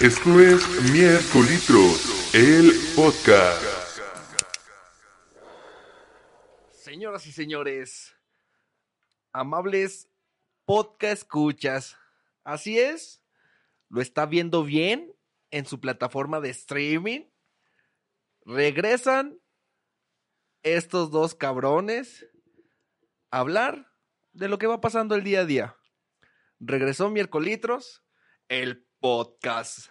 Esto es Miércolitros, el podcast. Señoras y señores, amables podcast escuchas, así es, lo está viendo bien en su plataforma de streaming. Regresan estos dos cabrones a hablar de lo que va pasando el día a día. Regresó Miércolitros, el podcast.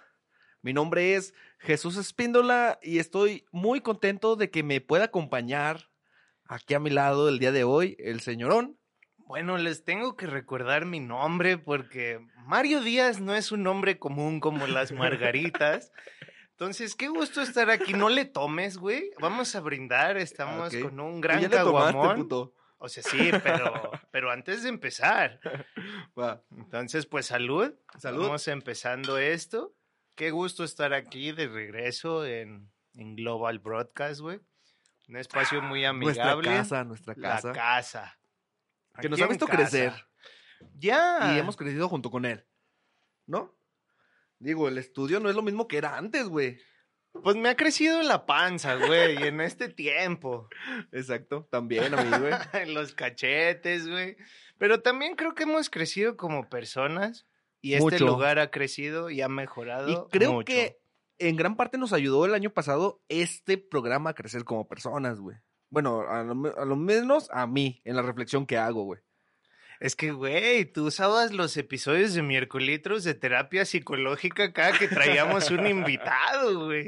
Mi nombre es Jesús Espíndola y estoy muy contento de que me pueda acompañar aquí a mi lado el día de hoy el señorón. Bueno, les tengo que recordar mi nombre porque Mario Díaz no es un nombre común como las margaritas. Entonces, qué gusto estar aquí. No le tomes, güey. Vamos a brindar. Estamos con un Tú gran ya le tomaste, caguamón. puto. O sea, sí, pero, pero antes de empezar. Entonces, pues salud. Salud. Vamos empezando esto. Qué gusto estar aquí de regreso en, en Global Broadcast, güey. Un espacio muy Nuestra amigable. casa, nuestra casa. La casa. Que nos ha visto casa. crecer. Ya. Y hemos crecido junto con él. ¿No? Digo, el estudio no es lo mismo que era antes, güey. Pues me ha crecido la panza, güey, en este tiempo. Exacto, también a mí, güey. En los cachetes, güey. Pero también creo que hemos crecido como personas. Y este lugar ha crecido y ha mejorado. Y creo mucho. que en gran parte nos ayudó el año pasado este programa a crecer como personas, güey. Bueno, a lo, me- a lo menos a mí, en la reflexión que hago, güey. Es que, güey, tú usabas los episodios de miércolitros de terapia psicológica cada que traíamos un invitado, güey.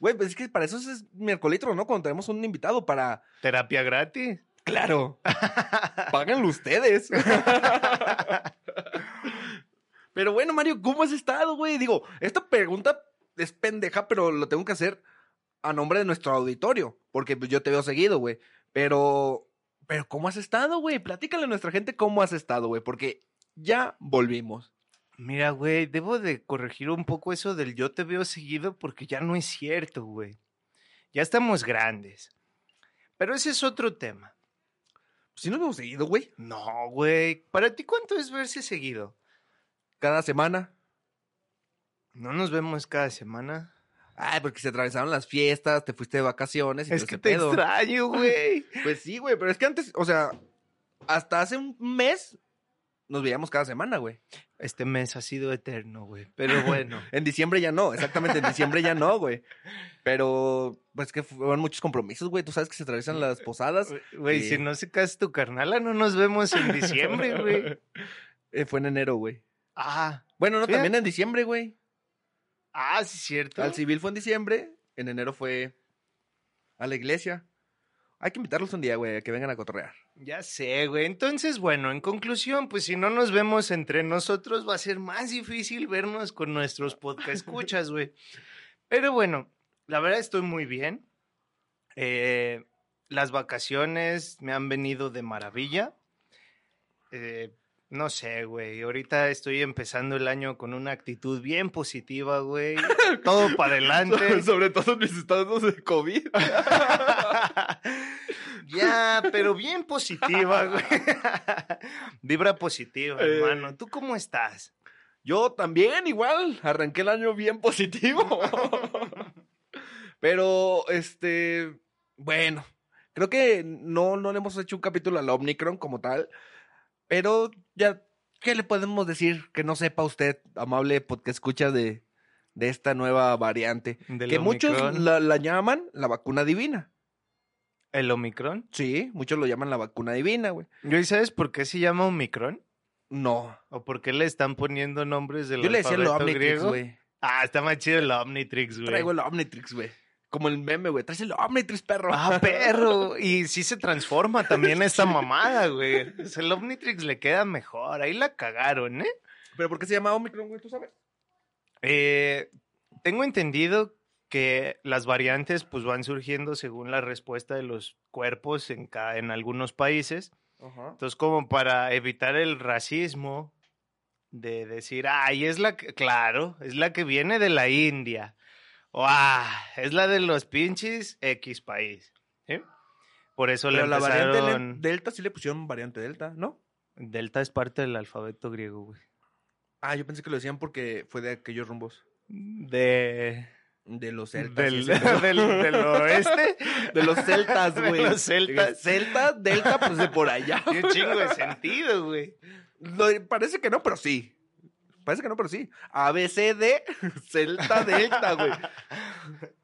Güey, pues es que para eso es miércolitro, ¿no? Cuando tenemos un invitado para... Terapia gratis. Claro. Páganlo ustedes. pero bueno, Mario, ¿cómo has estado, güey? Digo, esta pregunta es pendeja, pero lo tengo que hacer a nombre de nuestro auditorio, porque yo te veo seguido, güey. Pero, pero ¿cómo has estado, güey? Platícale a nuestra gente cómo has estado, güey, porque ya volvimos. Mira, güey, debo de corregir un poco eso del yo te veo seguido porque ya no es cierto, güey. Ya estamos grandes. Pero ese es otro tema. Si nos vemos seguido, güey. No, güey. ¿Para ti cuánto es verse seguido? Cada semana. ¿No nos vemos cada semana? Ay, porque se atravesaron las fiestas, te fuiste de vacaciones. Y Es que te pedo. extraño, güey. Pues sí, güey, pero es que antes, o sea, hasta hace un mes nos veíamos cada semana, güey. Este mes ha sido eterno, güey. Pero bueno. En diciembre ya no, exactamente, en diciembre ya no, güey. Pero, pues que fueron muchos compromisos, güey. Tú sabes que se atraviesan las posadas. Güey, si no se casa tu carnala, no nos vemos en diciembre, güey. Eh, fue en enero, güey. Ah, Bueno, no, Fíjate. también en diciembre, güey. Ah, sí, es cierto. Al civil fue en diciembre, en enero fue a la iglesia. Hay que invitarlos un día, güey, a que vengan a cotorrear. Ya sé, güey. Entonces, bueno, en conclusión, pues si no nos vemos entre nosotros, va a ser más difícil vernos con nuestros podcast escuchas, güey. Pero bueno, la verdad estoy muy bien. Eh, las vacaciones me han venido de maravilla. Eh, no sé, güey. Ahorita estoy empezando el año con una actitud bien positiva, güey. Todo para adelante. Sobre todo en mis estados de COVID. ya, pero bien positiva, güey. Vibra positiva, Eh. hermano. ¿Tú cómo estás? Yo también, igual, arranqué el año bien positivo. Pero, este, bueno, creo que no, no le hemos hecho un capítulo al Omnicron como tal, pero ya, ¿qué le podemos decir que no sepa usted, amable porque escucha de, de esta nueva variante? ¿Del que muchos la, la llaman la vacuna divina. ¿El Omicron? Sí, muchos lo llaman la vacuna divina, güey. ¿Y sabes por qué se llama Omicron? No, ¿O por qué le están poniendo nombres del yo le decía el Omnitrix, güey. Ah, está más chido el Omnitrix, güey. Traigo el Omnitrix, güey. Como el meme, güey. Traes el Omnitrix, perro. Ah, perro. Y sí se transforma también esta mamada, güey. El Omnitrix le queda mejor. Ahí la cagaron, ¿eh? ¿Pero por qué se llama Omicron, güey? ¿Tú sabes? Eh, tengo entendido que las variantes pues van surgiendo según la respuesta de los cuerpos en, ca- en algunos países. Ajá. Entonces, como para evitar el racismo de decir, ay, es la que, claro, es la que viene de la India. Ah, es la de los pinches X país. ¿sí? Por eso le Pero la variante empezaron... Delta sí le pusieron variante Delta, ¿no? Delta es parte del alfabeto griego, güey. Ah, yo pensé que lo decían porque fue de aquellos rumbos. De... De los celtas. Del, del, del oeste. De los celtas, De güey. los celtas. Celta, Delta, pues de por allá. Tiene un chingo de sentido, güey. Lo- parece que no, pero sí. Parece que no, pero sí. ABCD, Celta, Delta, güey.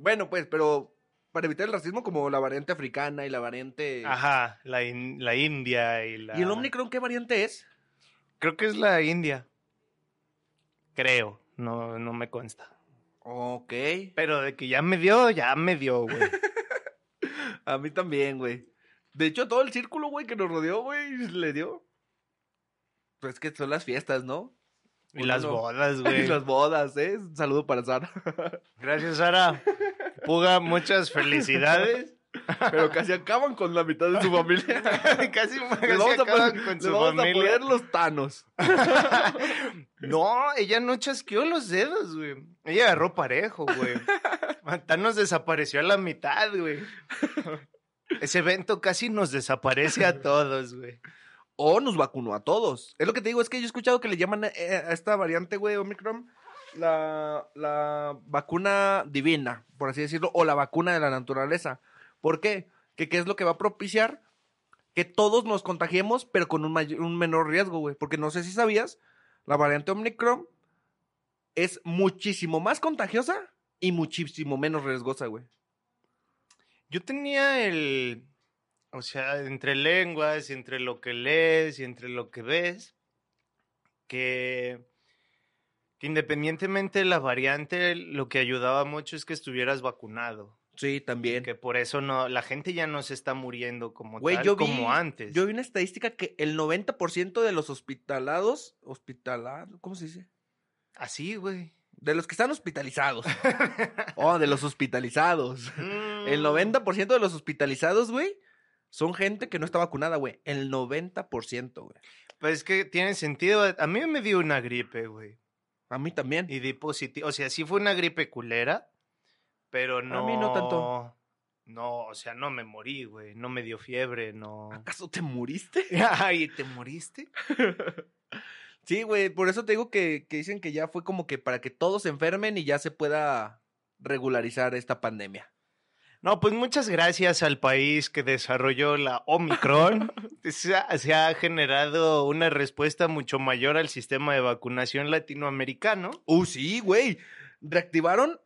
Bueno, pues, pero para evitar el racismo, como la variante africana y la variante. Ajá, la, in- la India y la... ¿Y el Omicron qué variante es? Creo que es la India. Creo, no, no me consta. Ok. Pero de que ya me dio, ya me dio, güey. A mí también, güey. De hecho, todo el círculo, güey, que nos rodeó, güey, le dio. Pues que son las fiestas, ¿no? Y las no. bodas, Y güey. las bodas, ¿eh? Un saludo para Sara. Gracias, Sara. Puga, muchas felicidades. Pero casi acaban con la mitad de su familia. casi casi vamos, a, acaban pon- con su vamos a familia. poner los tanos. No, ella no chasqueó los dedos, güey. Ella agarró parejo, güey. Thanos desapareció a la mitad, güey. Ese evento casi nos desaparece a todos, güey. O nos vacunó a todos. Es lo que te digo, es que yo he escuchado que le llaman eh, a esta variante, güey, Omicron, la, la vacuna divina, por así decirlo, o la vacuna de la naturaleza. ¿Por qué? Que qué es lo que va a propiciar que todos nos contagiemos, pero con un, may- un menor riesgo, güey. Porque no sé si sabías, la variante Omicron es muchísimo más contagiosa y muchísimo menos riesgosa, güey. Yo tenía el. O sea, entre lenguas, y entre lo que lees y entre lo que ves, que, que independientemente de la variante, lo que ayudaba mucho es que estuvieras vacunado. Sí, también. Que por eso no, la gente ya no se está muriendo como Güey, tal, yo vi, como antes. Yo vi una estadística que el 90% de los hospitalados, hospitalados, ¿cómo se dice? Así, güey. De los que están hospitalizados. oh, de los hospitalizados. El Mm. 90% de los hospitalizados, güey, son gente que no está vacunada, güey. El 90%, güey. Pues es que tiene sentido. A mí me dio una gripe, güey. A mí también. Y di positivo. O sea, sí fue una gripe culera, pero no. mí no tanto. No, o sea, no me morí, güey. No me dio fiebre, no. ¿Acaso te muriste? Ay, ¿te moriste? Sí, güey, por eso te digo que, que dicen que ya fue como que para que todos se enfermen y ya se pueda regularizar esta pandemia. No, pues muchas gracias al país que desarrolló la Omicron. se, ha, se ha generado una respuesta mucho mayor al sistema de vacunación latinoamericano. Uh, sí, güey. Reactivaron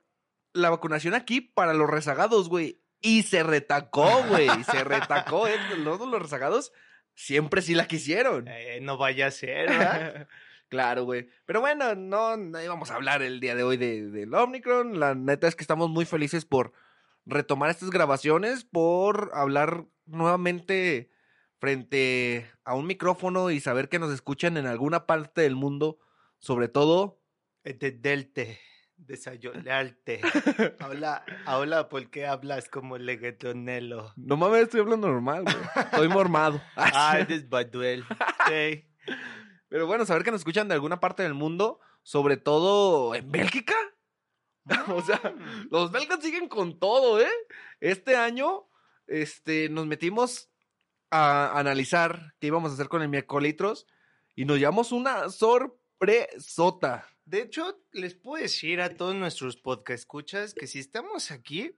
la vacunación aquí para los rezagados, güey. Y se retacó, güey. Se retacó, ¿eh? Los, los rezagados siempre sí la quisieron. Eh, no vaya a ser, ¿verdad? claro, güey. Pero bueno, no, no íbamos a hablar el día de hoy de, del Omicron. La neta es que estamos muy felices por retomar estas grabaciones, por hablar nuevamente frente a un micrófono y saber que nos escuchan en alguna parte del mundo, sobre todo Eh, De delte, desayunarte. Habla, habla porque hablas como leguetonelo. No mames, estoy hablando normal, güey. Estoy mormado. Ah, eres Baduel. Sí. Pero bueno, saber que nos escuchan de alguna parte del mundo, sobre todo en Bélgica. o sea, los belgas siguen con todo, ¿eh? Este año, este, nos metimos a analizar qué íbamos a hacer con el miércolitros y nos llevamos una sorpresota. De hecho, les puedo decir a todos nuestros podcast escuchas que si estamos aquí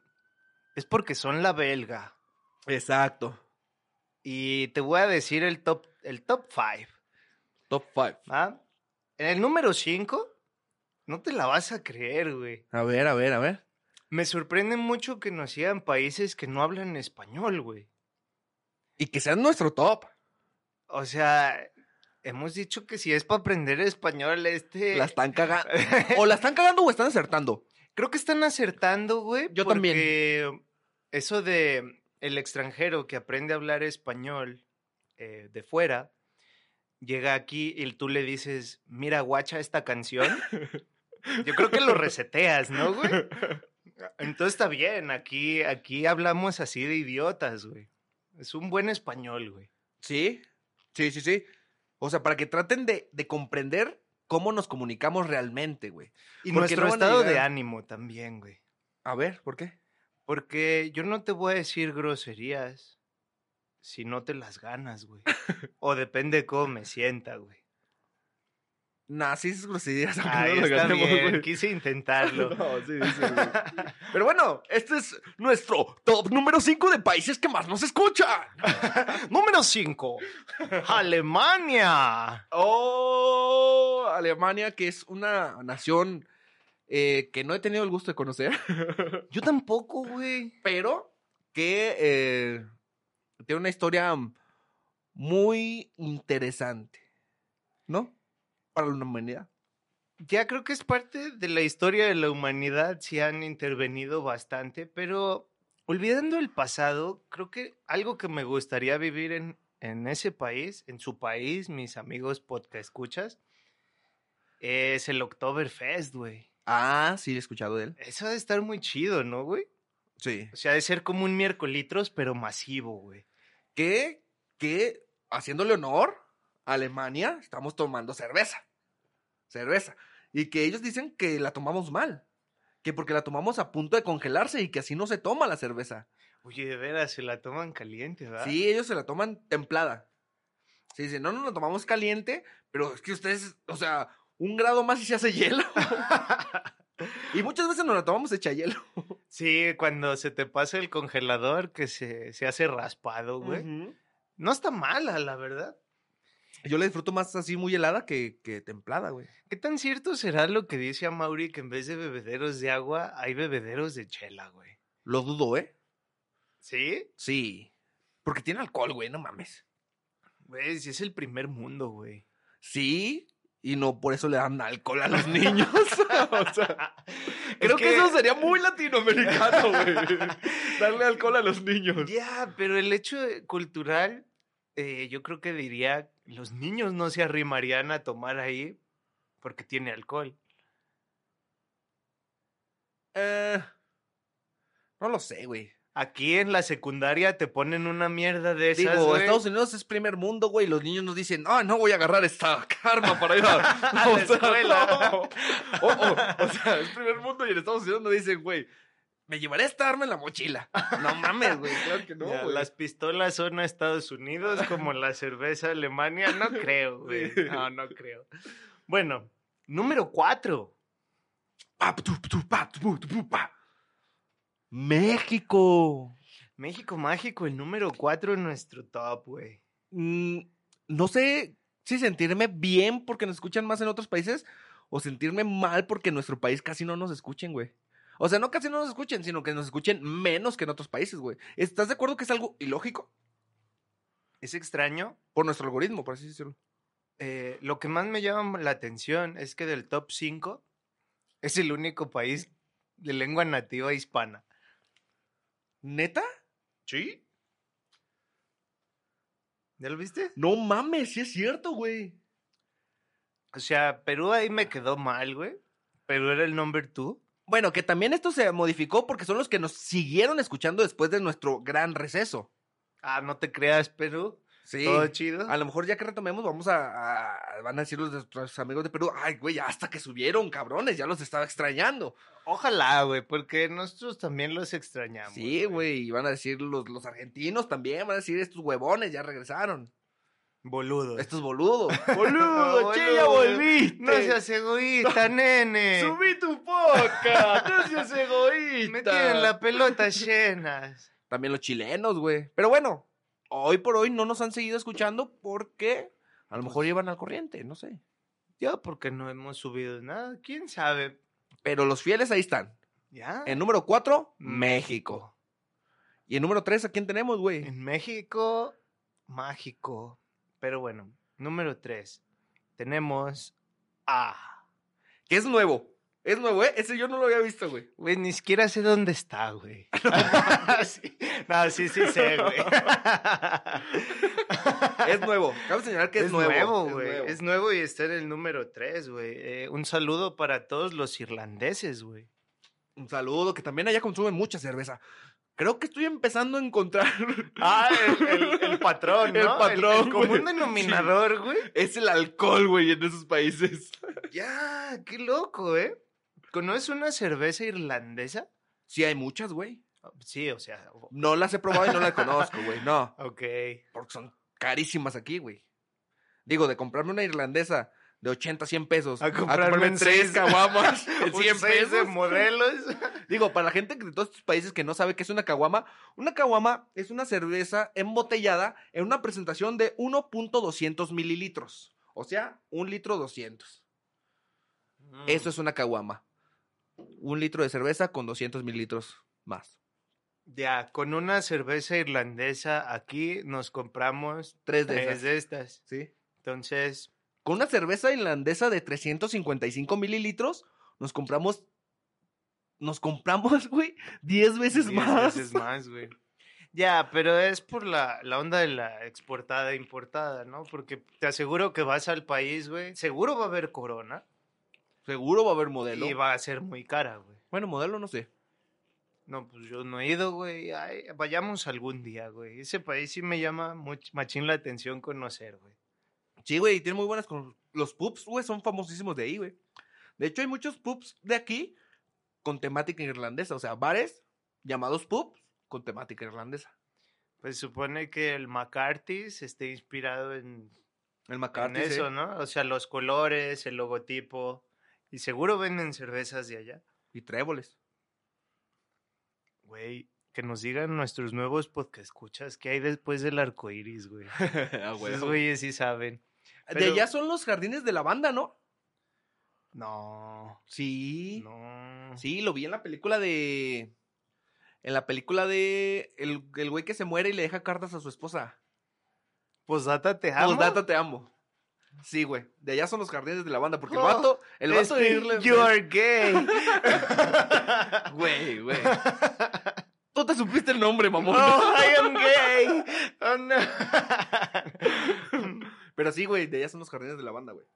es porque son la belga. Exacto. Y te voy a decir el top, el top 5. Top 5. ¿ah? En el número 5, no te la vas a creer, güey. A ver, a ver, a ver. Me sorprende mucho que nos sigan países que no hablan español, güey. Y que sean nuestro top. O sea, hemos dicho que si es para aprender español, este... La están cagando. o la están cagando o están acertando. Creo que están acertando, güey. Yo también. porque Eso de el extranjero que aprende a hablar español eh, de fuera, llega aquí y tú le dices, mira, guacha esta canción, yo creo que lo reseteas, ¿no, güey? Entonces está bien, aquí, aquí hablamos así de idiotas, güey. Es un buen español, güey. Sí, sí, sí, sí. O sea, para que traten de, de comprender cómo nos comunicamos realmente, güey. Y Porque nuestro no estado de ánimo también, güey. A ver, ¿por qué? Porque yo no te voy a decir groserías si no te las ganas, güey. o depende de cómo me sienta, güey. Nah, sí es groserías. Ay, no está bien, quise intentarlo. No, sí, sí, güey. Pero bueno, este es nuestro top número 5 de países que más nos escuchan. Número 5. Alemania. Oh, Alemania, que es una nación eh, que no he tenido el gusto de conocer, Yo tampoco, güey. pero que eh, tiene una historia muy interesante, ¿no? Para la humanidad. Ya creo que es parte de la historia de la humanidad, sí han intervenido bastante, pero olvidando el pasado, creo que algo que me gustaría vivir en, en ese país, en su país, mis amigos podcast escuchas, es el Oktoberfest, güey. Ah, sí, he escuchado de él. Eso ha de estar muy chido, ¿no, güey? Sí. O sea, ha de ser como un miércolitros, pero masivo, güey. Que, que, haciéndole honor Alemania, estamos tomando cerveza. Cerveza. Y que ellos dicen que la tomamos mal. Que porque la tomamos a punto de congelarse y que así no se toma la cerveza. Oye, de veras, se la toman caliente, ¿verdad? Sí, ellos se la toman templada. Sí, dicen, no, no la tomamos caliente, pero es que ustedes, o sea, un grado más y se hace hielo. y muchas veces nos la tomamos hecha hielo. Sí, cuando se te pasa el congelador que se, se hace raspado, güey. No está mala, la verdad. Yo la disfruto más así muy helada que, que templada, güey. ¿Qué tan cierto será lo que dice a Mauri que en vez de bebederos de agua hay bebederos de chela, güey? Lo dudo, ¿eh? ¿Sí? Sí. Porque tiene alcohol, güey, no mames. Güey, si es el primer mundo, güey. Sí, y no por eso le dan alcohol a los niños. o sea, creo que... que- eso sería muy latinoamericano, güey. Darle alcohol a los niños. Ya, pero el hecho de- cultural, eh, yo creo que diría, los niños no se arrimarían a tomar ahí porque tiene alcohol. Eh, no lo sé, güey. Aquí en la secundaria te ponen una mierda de esas, Digo, güey. Estados Unidos es primer mundo, güey. y Los niños nos dicen, ah, no voy a agarrar esta karma para ir a, A la escuela. no. O, o- o sea, es primer mundo y en Estados Unidos nos dicen, güey, me llevaré esta arma en la mochila. No mames, güey, claro que no, Ya, güey. las pistolas son a Estados Unidos como la cerveza a Alemania. No creo, güey. No, no creo. Bueno, número cuatro. México. México Mágico, el número cuatro en nuestro top, güey. Mm, no sé si sentirme bien porque nos escuchan más en otros países o sentirme mal porque en nuestro país casi no nos escuchen, güey. O sea, no casi no nos escuchen, sino que nos escuchen menos que en otros países, güey. ¿Estás de acuerdo que es algo ilógico? Es extraño. Por nuestro algoritmo, por así decirlo. Eh, lo que más me llama la atención es que del top 5 es el único país de lengua nativa hispana. ¿Neta? ¿Sí? ¿Ya lo viste? No mames, sí es cierto, güey. O sea, Perú ahí me quedó mal, güey. Perú era el number two. Bueno, que también esto se modificó porque son los que nos siguieron escuchando después de nuestro gran receso. Ah, no te creas, Perú. Sí. Todo chido. A lo mejor ya que retomemos, vamos a, a- Van a decir los de nuestros amigos de Perú. Ay, güey, hasta que subieron, cabrones, ya los estaba extrañando. Ojalá, güey, porque nosotros también los extrañamos. Sí, güey, y van a decir los, los argentinos también, van a decir estos huevones, ya regresaron. Boludo. Estos boludos. Boludo, ¡Boludo, che, boludo. ya volviste! No seas egoísta, nene. ¡Subí tu podcast! ¡No seas egoísta! Me tienen la pelota llena. También los chilenos, güey. Pero bueno, hoy por hoy no nos han seguido escuchando porque a lo mejor llevan al corriente, no sé. Yo, porque no hemos subido nada. ¿Quién sabe? Pero los fieles ahí están. ¿Ya? En número 4, México. Y en número 3, ¿a quién tenemos, güey? En México, mágico. Pero bueno, número tres. Tenemos a... Que es nuevo. Es nuevo, ¿eh? Ese yo no lo había visto, güey. Güey, ni siquiera sé dónde está, güey. sí. No, sí, sí sé, güey. Es nuevo. Cabe señalar que es, es nuevo. güey. Es nuevo y está en el número 3, güey. Eh, un saludo para todos los irlandeses, güey. Un saludo, que también allá consumen mucha cerveza. Creo que estoy empezando a encontrar. Ah, el, el- el patrón, ¿no? El patrón, El, común güey. denominador, güey. es el alcohol, güey, en esos países. Ya, qué loco, ¿eh? ¿Conoces una cerveza irlandesa? Sí, hay muchas, güey. Sí, o sea. No las he probado y no las conozco, güey. No. Ok. Porque son carísimas aquí, güey. Digo, de comprarme una irlandesa de 80, 100 pesos. A comprarme en tres caguamas Un 100 seis de pesos. modelos. Digo, para la gente de todos estos países que no sabe qué es una caguama, una caguama es una cerveza embotellada en una presentación de 1.200 mililitros. O sea, un litro 200. Eso es una caguama. Un litro de cerveza con 200 mililitros más. Ya, con una cerveza irlandesa aquí nos compramos Tres de tres esas. de estas. ¿Sí? Entonces, Con una cerveza irlandesa de 355 mililitros, nos compramos. Nos compramos, güey, 10 veces diez más. veces más, güey. Ya, pero es por la, la onda de la exportada e importada, ¿no? Porque te aseguro que vas al país, güey, seguro va a haber corona Seguro va a haber modelo. y va a ser muy cara, güey. Bueno, modelo no sé. No, pues yo no he ido, güey. Ay, vayamos algún día, güey. Ese país sí me llama much- machín la atención conocer, güey. Sí, güey, tiene muy buenas. con- Los pubs, güey, son famosísimos de ahí, güey. De hecho, hay muchos pubs de aquí con temática irlandesa. O sea, bares llamados pubs con temática irlandesa. Pues supone que el McCarthy's esté inspirado en, El en eso, ¿no? O sea, los colores, el logotipo. Y seguro venden cervezas de allá. Y tréboles. Güey, que nos digan nuestros nuevos podcast escuchas qué hay después del arco iris, güey. Ah, güey. Esos güeyes sí saben. De allá son los jardines de la banda, ¿no? No, Sí. no. Sí, lo vi en la película de. En la película de. El, el güey que se muere y le deja cartas a su esposa. Posdata te amo. Postdata te amo. Sí, güey. De allá son los jardines de la banda. Porque el Oh, vato. El vato de Este, irle. You are gay. Güey, güey. Tú te supiste el nombre, mamón. oh, I am gay. Oh, no. Pero sí, güey, de allá son los jardines de la banda, güey.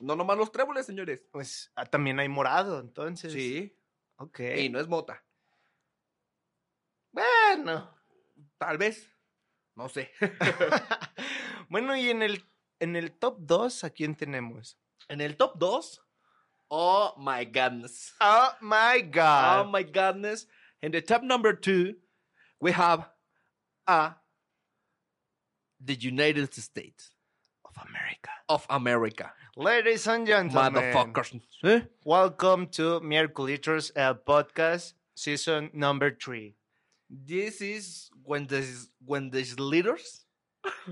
No nomás los tréboles, señores. Pues ah, también hay morado, entonces. Sí. Ok. Y no es mota. Bueno. Tal vez. No sé. bueno, y en el, en el top 2, ¿a quién tenemos? En el top 2. Oh my goodness. Oh my Oh God. my goodness. In the top number two, we have a the United States America. of America. Ladies and gentlemen. Motherfuckers. ¿Eh? Welcome to el podcast, season number 3. This is when the when the leaders.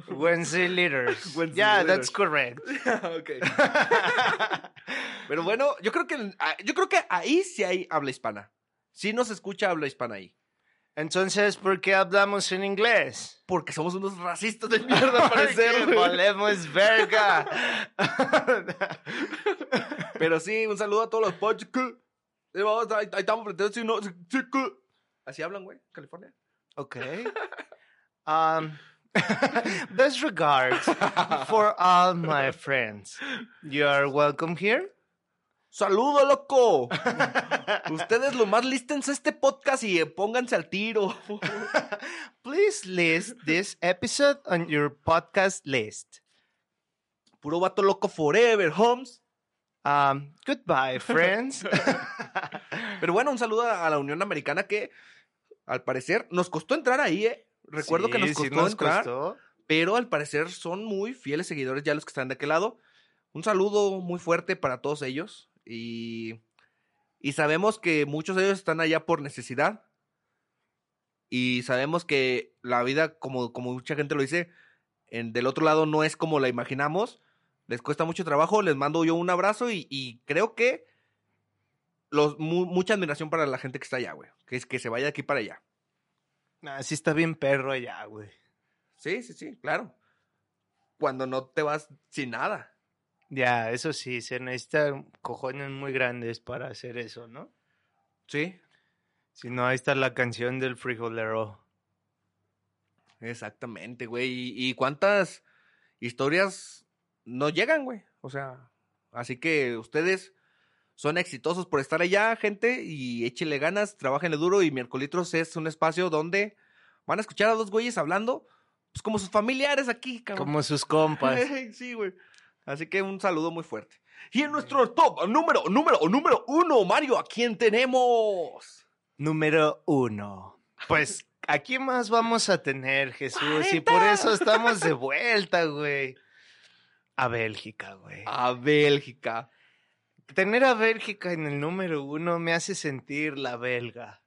Wednesday leaders. Wednesday yeah, leaders. that's correct. okay. Pero bueno, yo creo que ah, yo creo que ahí sí hay habla hispana. Sí nos escucha habla hispana ahí. Entonces, ¿por qué hablamos en inglés? Porque somos unos racistas de mierda, al parecer. Valemos verga. Pero sí, un saludo a todos los pochos. Ahí vamos, ahí estamos frente no. Así hablan, güey, California. okay. Um, best regards for all my friends. You are welcome here. ¡Saludo, loco! Ustedes lo más lístense este podcast y eh, pónganse al tiro. Please list this episode on your podcast list. Puro vato loco forever, Holmes. Um, goodbye, friends. Pero bueno, un saludo a la Unión Americana que, al parecer, nos costó entrar ahí, ¿eh? Recuerdo que nos sí costó nos entrar, costó. pero al parecer son muy fieles seguidores ya los que están de aquel lado. Un saludo muy fuerte para todos ellos y, y sabemos que muchos de ellos están allá por necesidad y sabemos que la vida, como, como mucha gente lo dice, en, del otro lado no es como la imaginamos. Les cuesta mucho trabajo, les mando yo un abrazo y, y creo que los, mu- mucha admiración para la gente que está allá, güey. Que es que se vaya de aquí para allá. Ah, sí está bien perro allá, güey. Sí, sí, sí, claro. Cuando no te vas sin nada. Ya, eso sí, se necesitan cojones muy grandes para hacer eso, ¿no? Sí. Si no, ahí está la canción del frijolero. Exactamente, güey. ¿Y, y cuántas historias no llegan, güey? O sea, así que ustedes son exitosos por estar allá, gente, y échenle ganas, trabajenle duro. Y Miércolitros es un espacio donde van a escuchar a dos güeyes hablando, pues como sus familiares aquí, cabrón. Como sus compas. sí, güey. Así que un saludo muy fuerte. Y en nuestro top número, número, número uno, Mario, ¿a quién tenemos? Número uno. Pues, ¿a quién más vamos a tener, Jesús? Y por eso estamos de vuelta, güey. A Bélgica, güey. A Bélgica. Tener a Bélgica en el número uno me hace sentir la belga.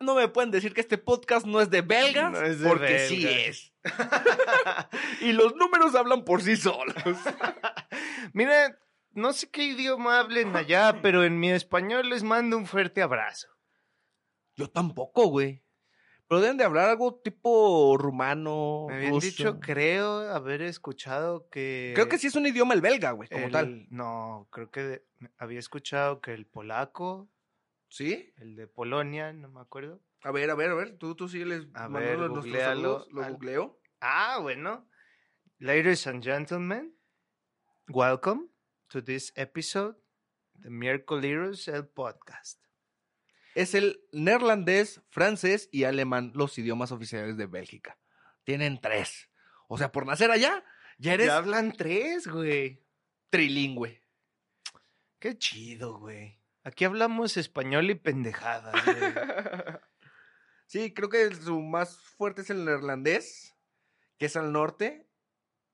No me pueden decir que este podcast no es de belgas, No es de porque sí es. y los números hablan por sí solos. Mira, no sé qué idioma hablen allá, pero en mi español les mando un fuerte abrazo. Yo tampoco, güey. Pero deben de hablar algo tipo rumano. Me habían ruso. dicho, creo, haber escuchado que... Creo que sí es un idioma el belga, güey, como el- tal. No, creo que había escuchado que el polaco, ¿Sí? el de Polonia, no me acuerdo. A ver, a ver, a ver. Tú, tú sígueles A ver, googlealo. saludos. Lo Al- googleo. Ah, bueno. Ladies and gentlemen, welcome to this episode, the Miércoles el podcast. Es el neerlandés, francés y alemán los idiomas oficiales de Bélgica. Tienen tres. O sea, por nacer allá, ya eres Ya hablan tres, güey. trilingüe. Qué chido, güey. Aquí hablamos español y pendejadas, güey. Sí, creo que su más fuerte es el neerlandés, que es al norte,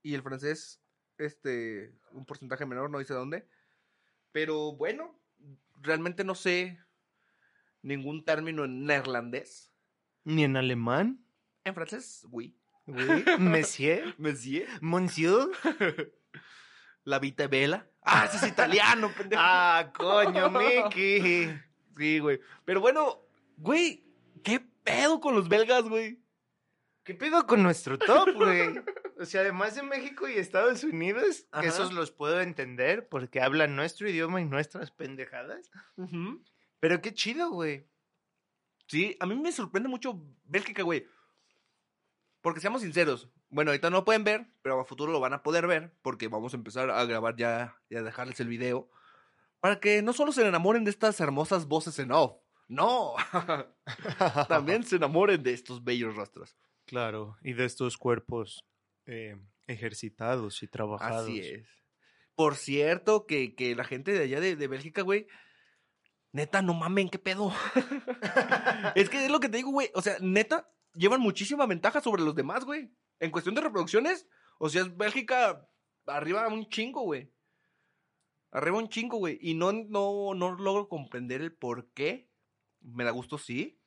y el francés, este, un porcentaje menor, no dice dónde. Pero bueno, realmente no sé ningún término en neerlandés. Ni en alemán. En francés, oui. güey. Monsieur. Monsieur. Monsieur. La vita bella. Ah, ese es italiano, pendejo. Ah, coño, Mickey. Sí, güey. Pero bueno, güey, ¿qué pedo con los belgas, güey? ¿Qué pedo con nuestro top, güey? O sea, además de México y Estados Unidos, Ajá. esos los puedo entender porque hablan nuestro idioma y nuestras pendejadas. Pero qué chido, güey. Sí, a mí me sorprende mucho Bélgica, güey. Porque seamos sinceros. Bueno, ahorita no lo pueden ver, pero a futuro lo van a poder ver. Porque vamos a empezar a grabar ya y a dejarles el video. Para que no solo se enamoren de estas hermosas voces en off. No. También se enamoren de estos bellos rostros. Claro, y de estos cuerpos eh, ejercitados y trabajados. Así es. Por cierto, que, que la gente de allá de, de Bélgica, güey. Neta, no mamen, qué pedo. es que es lo que te digo, güey. O sea, neta, llevan muchísima ventaja sobre los demás, güey. En cuestión de reproducciones, o sea, es Bélgica arriba un chingo, güey. Arriba un chingo, güey. Y no, no, no logro comprender el por qué. Me da gusto, sí.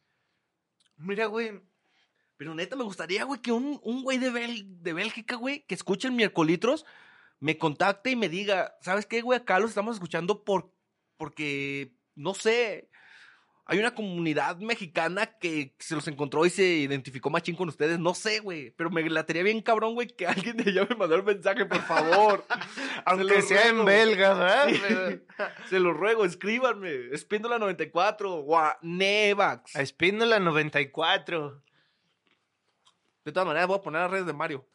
Mira, güey, Pero neta, me gustaría, güey, que un, un güey de, Bel- de Bélgica, güey, que escuche el miércolitros, me contacte y me diga, ¿sabes qué, güey? Acá los estamos escuchando por, porque, no sé, hay una comunidad mexicana que se los encontró y se identificó machín con ustedes. No sé, güey, pero me latería bien cabrón, güey, que alguien de allá me mandara un mensaje, por favor. aunque sea en ruego. belga, ¿verdad? Sí. Se los ruego, escríbanme. Espíndola 94 o a Nevax. A Espíndola 94. De todas maneras, voy a poner las redes de Mario.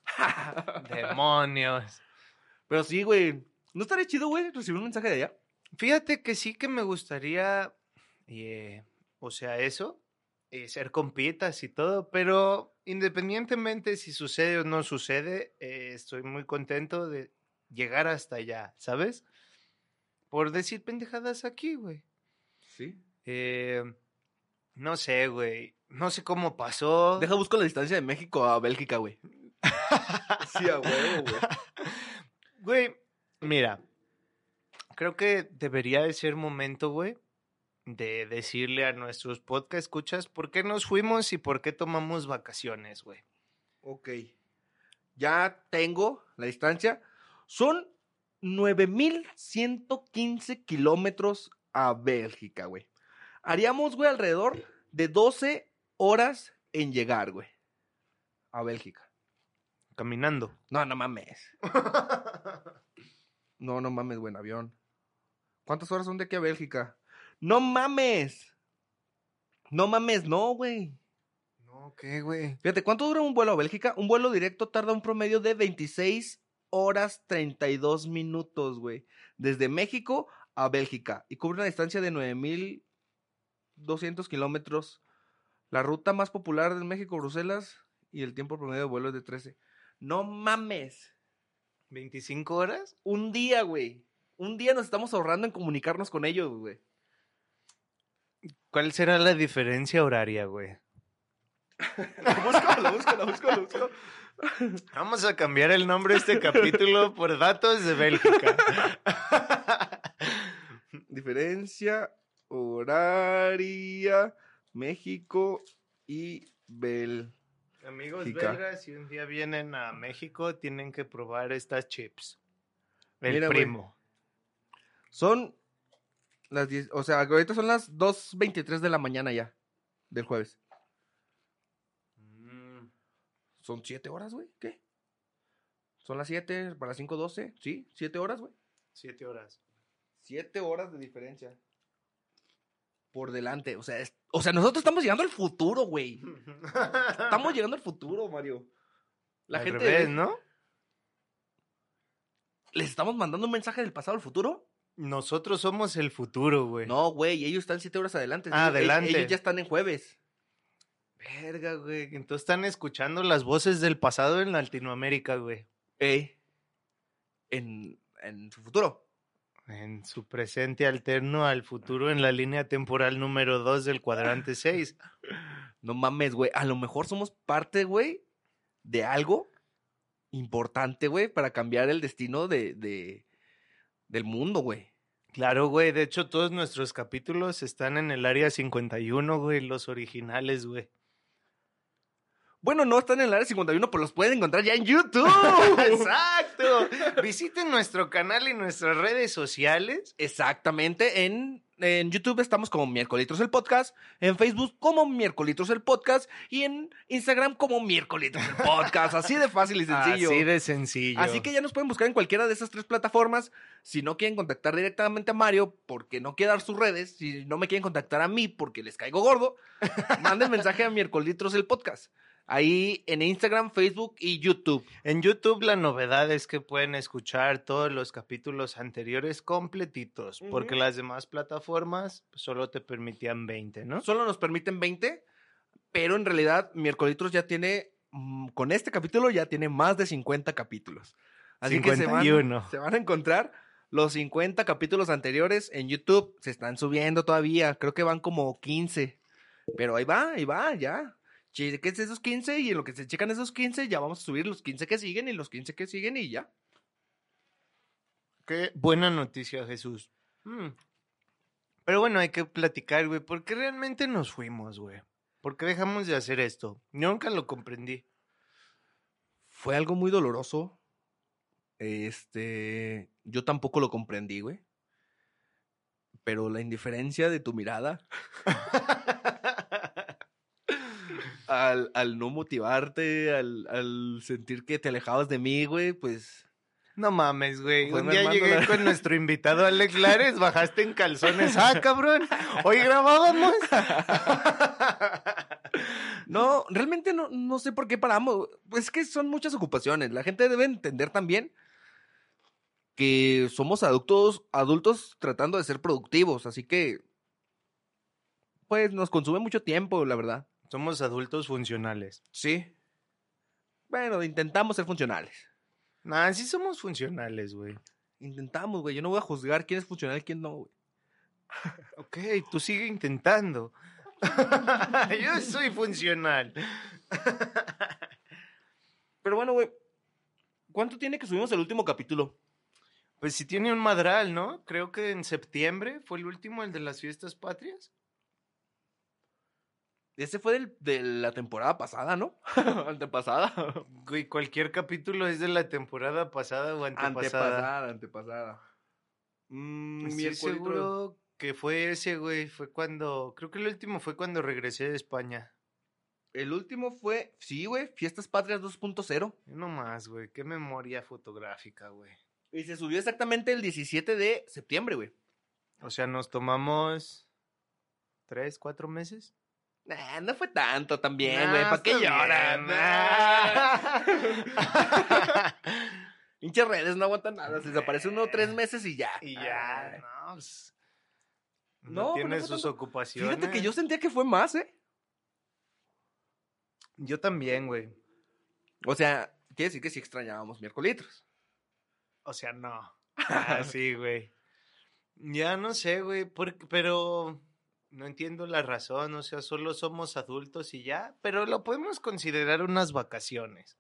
Demonios. Pero sí, güey. ¿No estaría chido, güey, recibir un mensaje de allá? Fíjate que sí que me gustaría, eh, o sea, eso, eh, ser compitas y todo, pero independientemente si sucede o no sucede, eh, estoy muy contento de llegar hasta allá, ¿sabes? Por decir pendejadas aquí, güey. Sí. Eh, no sé, güey. No sé cómo pasó. Deja busco la distancia de México a Bélgica, güey. sí, a huevo, güey. Güey, mira, creo que debería de ser momento, güey, de decirle a nuestros podcast escuchas por qué nos fuimos y por qué tomamos vacaciones, güey. Ok. Ya tengo la distancia. Son 9115 kilómetros a Bélgica, güey. Haríamos, güey, alrededor de 12 horas en llegar, güey. A Bélgica. Caminando. No, no mames. No, no mames, güey, en avión. ¿Cuántas horas son de aquí a Bélgica? ¡No mames! No mames, no, güey. No, Ok, güey. Fíjate, ¿cuánto dura un vuelo a Bélgica? Un vuelo directo tarda un promedio de 26 horas 32 minutos, güey. Desde México a Bélgica. Y cubre una distancia de 9.200 kilómetros. La ruta más popular de México-Bruselas y el tiempo promedio de vuelo es de 13. No mames. ¿25 horas? Un día, güey. Un día nos estamos ahorrando en comunicarnos con ellos, güey. ¿Cuál será la diferencia horaria, güey? Lo busco, lo busco, lo busco, lo busco. Vamos a cambiar el nombre de este capítulo por datos de Bélgica. Diferencia horaria México y Bel. Amigos belgas, si un día vienen a México, tienen que probar estas chips. El Mira, primo. Son las 10, o sea, ahorita son las 2.23 de la mañana ya, del jueves. Mm, Son 7 horas, güey, ¿qué? Son las 7, para las 5.12, sí, 7 horas, güey. siete horas. 7 horas de diferencia. Por delante, o sea, es- o sea, nosotros estamos llegando al futuro, güey. Estamos llegando al futuro, Mario. La Al gente revés, ¿no? les estamos mandando un mensaje del pasado al futuro. Nosotros somos el futuro, güey. No, güey, ellos están 7 horas adelante. Ah, Ellos- adelante. Ellos ya están en jueves. Verga, güey. Entonces están escuchando las voces del pasado en Latinoamérica, güey. Ey. En, en su futuro. En su presente alterno al futuro en la línea temporal número 2 del cuadrante 6. No mames, güey. A lo mejor somos parte, güey, de algo importante, güey, para cambiar el destino de, de- del mundo, güey. Claro, güey. De hecho, todos nuestros capítulos están en el área 51, güey. Los originales, güey. Bueno, no están en el área 51, pero los pueden encontrar ya en YouTube. ¡Exacto! Visiten nuestro canal y nuestras redes sociales. Exactamente. En, en YouTube estamos como Miércolitros el Podcast, en Facebook como Miércolitros el Podcast y en Instagram como Miércolitros el Podcast. Así de fácil y sencillo. Así de sencillo. Así que ya nos pueden buscar en cualquiera de esas tres plataformas. Si no quieren contactar directamente a Mario porque no quiere dar sus redes, si no me quieren contactar a mí porque les caigo gordo, manden mensaje a Miércolitros el Podcast. Ahí en Instagram, Facebook y YouTube. En YouTube la novedad es que pueden escuchar todos los capítulos anteriores completitos, porque las demás plataformas solo te permitían 20, ¿no? Solo nos permiten 20, pero en realidad Miércolitros ya tiene, mm, con este capítulo ya tiene más de 50 capítulos. Así que se 51. van, se van a encontrar los 50 capítulos anteriores en YouTube. Se están subiendo todavía, creo que van como 15. Pero ahí va, ahí va, ya. Chequen esos 15 y en lo que se checan esos 15 ya vamos a subir los 15 que siguen y los 15 que siguen y ya. Qué buena noticia, Jesús. Mm. Pero bueno, hay que platicar, güey, ¿por qué realmente nos fuimos, güey? ¿Por qué dejamos de hacer esto? Yo nunca lo comprendí. Fue algo muy doloroso. Este, yo tampoco lo comprendí, güey. Pero la indiferencia de tu mirada al, al no motivarte, al, al sentir que te alejabas de mí, güey, pues No mames, güey. Un día llegué la- con nuestro invitado Alex Lares, bajaste en calzones. ¡Ah, cabrón! ¿Hoy grabábamos? No, realmente no, no sé por qué paramos. Es que son muchas ocupaciones. La gente debe entender también que somos adultos, adultos tratando de ser productivos, así que pues nos consume mucho tiempo, la verdad. Somos adultos funcionales. Sí. Bueno, intentamos ser funcionales. Nah, sí somos funcionales, güey. Intentamos, güey. Yo no voy a juzgar quién es funcional y quién no, güey. Ok, tú sigue intentando. Yo soy funcional. Pero bueno, güey. ¿Cuánto tiene que subimos el último capítulo? Pues si tiene un madral, ¿no? Creo que en septiembre fue el último, el de las fiestas patrias. Ese fue del- de la temporada pasada, ¿no? Antepasada. Güey, cualquier capítulo es de la temporada pasada o antepasada. Antepasada, antepasada. Mm, Estoy seguro que fue ese, güey. Fue cuando. Creo que el último fue cuando regresé de España. El último fue, sí, güey, Fiestas Patrias 2.0. No más, güey. Qué memoria fotográfica, güey. Y se subió exactamente el 17 de septiembre, güey. O sea, nos tomamos. ¿Tres, cuatro meses? Nah, no fue tanto también, Nah, güey. ¿Para qué bien, nah. Redes no aguantan nada. Se desaparece uno tres meses y ya. Y ya, Ay. no, pues, No, no, pero tiene sus tanto. ocupaciones. Fíjate que yo sentía que fue más, ¿eh? Yo también, güey. O sea, quiere decir que sí extrañábamos miércoles. O sea, no. Ah, sí, güey. Ya no sé, güey, porque- pero no entiendo la razón, o sea, solo somos adultos y ya, pero lo podemos considerar unas vacaciones.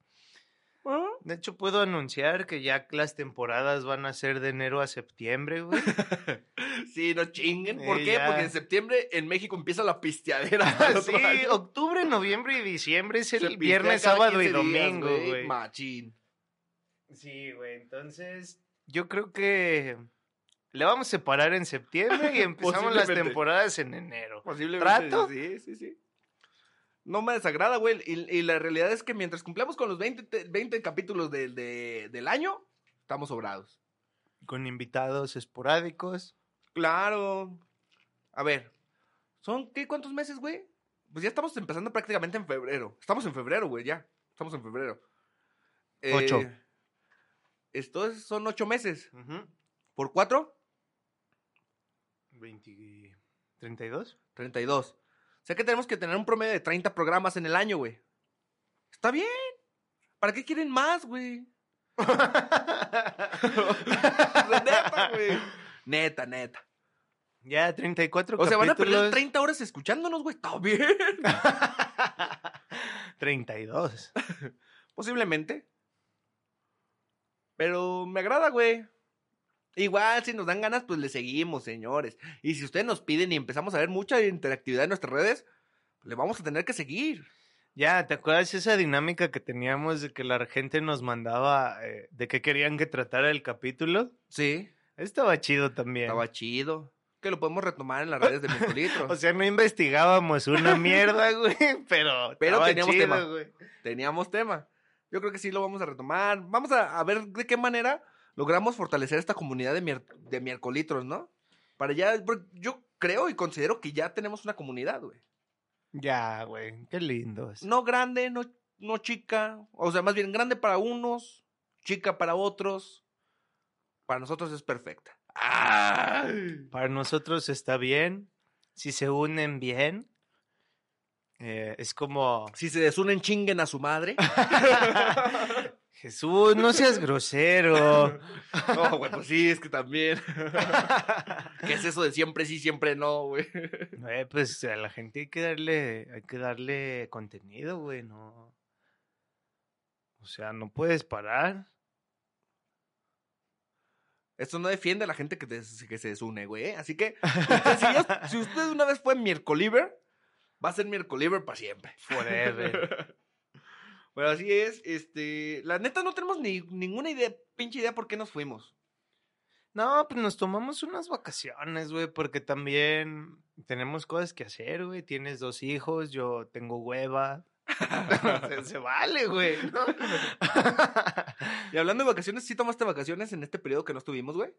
De hecho, puedo anunciar que ya las temporadas van a ser de enero a septiembre, güey. Sí, no chinguen. ¿Por Eh, qué? ya. Porque en septiembre en México empieza la pisteadera. sí, octubre, noviembre y diciembre es Se el pistea viernes, sábado y 15 días, domingo, güey. Machín. Sí, güey, entonces yo creo que le vamos a separar en septiembre y empezamos las temporadas en enero. Posiblemente. ¿Trato? Sí, sí, sí. No me desagrada, güey. Y, y la realidad es que mientras cumplamos con los 20, te- 20 capítulos del- de- del año, estamos sobrados. Con invitados esporádicos. Claro. A ver, ¿son qué? ¿Cuántos meses, güey? Pues ya estamos empezando prácticamente en febrero. Estamos en febrero, güey, ya. Estamos en febrero. Ocho. Eh, estos son ocho meses. ¿Por cuatro? 20... ¿32? 32. O sea que tenemos que tener un promedio de 30 programas en el año, güey. Está bien. ¿Para qué quieren más, güey? neta, güey. Neta, neta. ya, 34 O sea, van a perder capítulos. 30 horas escuchándonos, güey. Está bien. 32. Posiblemente. Pero me agrada, güey. Igual, si nos dan ganas, pues le seguimos, señores. Y si ustedes nos piden y empezamos a ver mucha interactividad en nuestras redes, le vamos a tener que seguir. Ya, ¿te acuerdas esa dinámica que teníamos de que la gente nos mandaba eh, de que querían que tratara el capítulo? Sí, Estaba chido también. estaba chido. Que lo podemos retomar en las redes de Microlitros. O sea, no investigábamos una mierda, güey, pero, Pero teníamos chido, tema. güey. Teníamos tema. Yo creo que sí lo vamos a retomar. Vamos a, a ver de qué manera logramos fortalecer esta comunidad de, mier- de miércolitros, ¿no? Para ya, porque yo creo y considero que ya tenemos una comunidad, güey. Ya, güey, qué lindos. No grande, no, no chica. O sea, más bien grande para unos, chica para otros. Para nosotros es perfecta. ¡Ay! Para nosotros está bien, si se unen bien. Eh, es como, Si se desunen, chinguen a su madre. Jesús, no seas grosero. No, güey, pues sí, es que también. ¿Qué es eso de siempre sí, siempre no, güey? Eh, pues a la gente hay que darle, hay que darle contenido, güey, no. O sea, no puedes parar. Esto no defiende a la gente que, des- que se desune, güey. ¿eh? Así que, usted, si, ya- si usted una vez fue miércoliver, va a ser miércoliver para siempre. Forever. Bueno, así es. Este, la neta no tenemos ni ninguna idea, pinche idea por qué nos fuimos. No, pues nos tomamos unas vacaciones, güey, porque también tenemos cosas que hacer, güey. Tienes dos hijos, yo tengo hueva. se, se vale, güey. ¿no? Y hablando de vacaciones, ¿sí tomaste vacaciones en este periodo que no estuvimos, güey?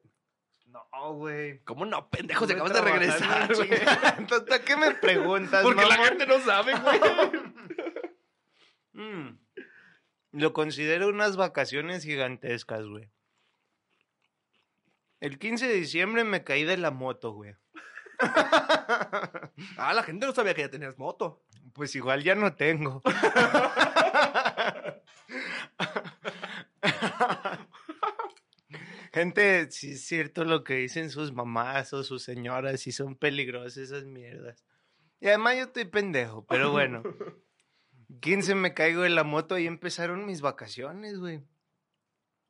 no, güey. ¿Cómo no, pendejos? Estuve Acabas de regresar, güey. Entonces, ¿a qué me preguntas, Porque la gente no sabe, güey. Mm. Lo considero unas vacaciones gigantescas, güey. El 15 de diciembre me caí de la moto, güey. Ah, la gente no sabía que ya tenías moto. Pues igual ya no tengo. Gente, sí es cierto lo que dicen sus mamás o sus señoras, si son peligrosas esas mierdas. Y además yo estoy pendejo, pero bueno. 15 me caigo de la moto y empezaron mis vacaciones, güey.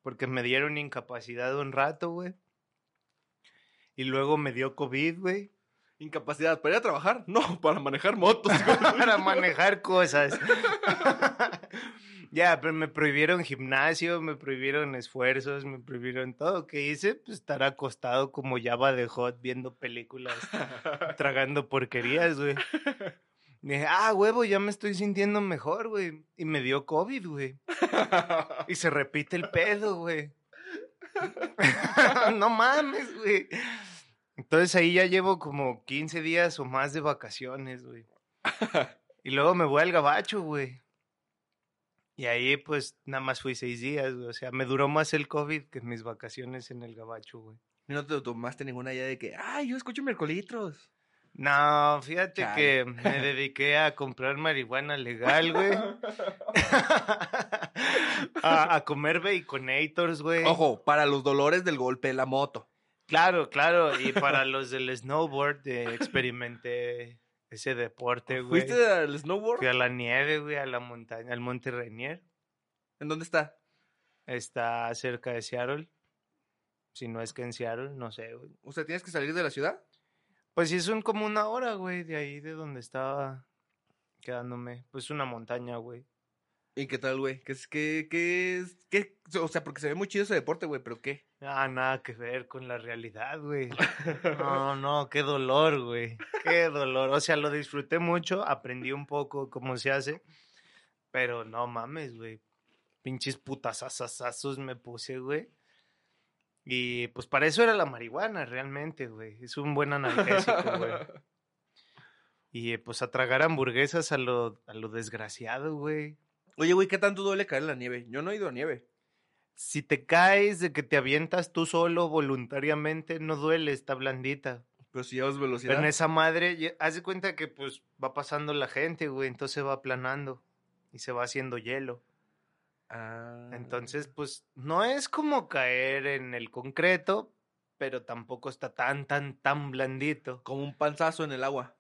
Porque me dieron incapacidad un rato, güey. Y luego me dio COVID, güey. Incapacidad para ir a trabajar, no, para manejar motos. güey. para manejar cosas. ya, pero me prohibieron gimnasio, me prohibieron esfuerzos, me prohibieron todo. ¿Qué hice? Pues estar acostado como Java de Hot viendo películas, tragando porquerías, güey. Dije, ah, huevo, ya me estoy sintiendo mejor, güey. Y me dio COVID, güey. Y se repite el pedo, güey. no mames, güey. Entonces ahí ya llevo como 15 días o más de vacaciones, güey. y luego me voy al gabacho, güey. Y ahí, pues, nada más fui seis días, güey. O sea, me duró más el COVID que mis vacaciones en el gabacho, güey. Y no te tomaste ninguna idea de que, ay, yo escucho miércolitros. No, fíjate Chale. que me dediqué a comprar marihuana legal, güey. a, a comer baconators, güey. Ojo, para los dolores del golpe de la moto. Claro, claro. Y para los del snowboard, eh, experimenté ese deporte, güey. ¿Fuiste al snowboard? Fui a la nieve, güey, a la montaña, al Monte Rainier. ¿En dónde está? Está cerca de Seattle. Si no es que en Seattle, no sé, güey. Sea, ¿tienes que salir de la ciudad? Pues sí, son como una hora, güey, de ahí, de donde estaba quedándome. Pues una montaña, güey. ¿Y qué tal, güey? ¿Qué es, qué, qué es, qué? O sea, porque se ve muy chido ese deporte, güey, pero ¿qué? Ah, nada que ver con la realidad, güey. No, no, qué dolor, güey. Qué dolor. O sea, lo disfruté mucho, aprendí un poco cómo se hace, pero no mames, güey. Pinches putasasasazos me puse, güey. Y pues para eso era la marihuana, realmente, güey. Es un buen analgésico, güey. Y pues a tragar hamburguesas a lo, a lo desgraciado, güey. Oye, güey, ¿qué tanto duele caer en la nieve? Yo no he ido a nieve. Si te caes de que te avientas tú solo voluntariamente, no duele, está blandita. Pero si llevas Pero velocidad. en esa madre, haz de cuenta que pues va pasando la gente, güey, entonces va aplanando y se va haciendo hielo. Ah. Entonces, pues no es como caer en el concreto, pero tampoco está tan, tan, tan blandito. Como un panzazo en el agua.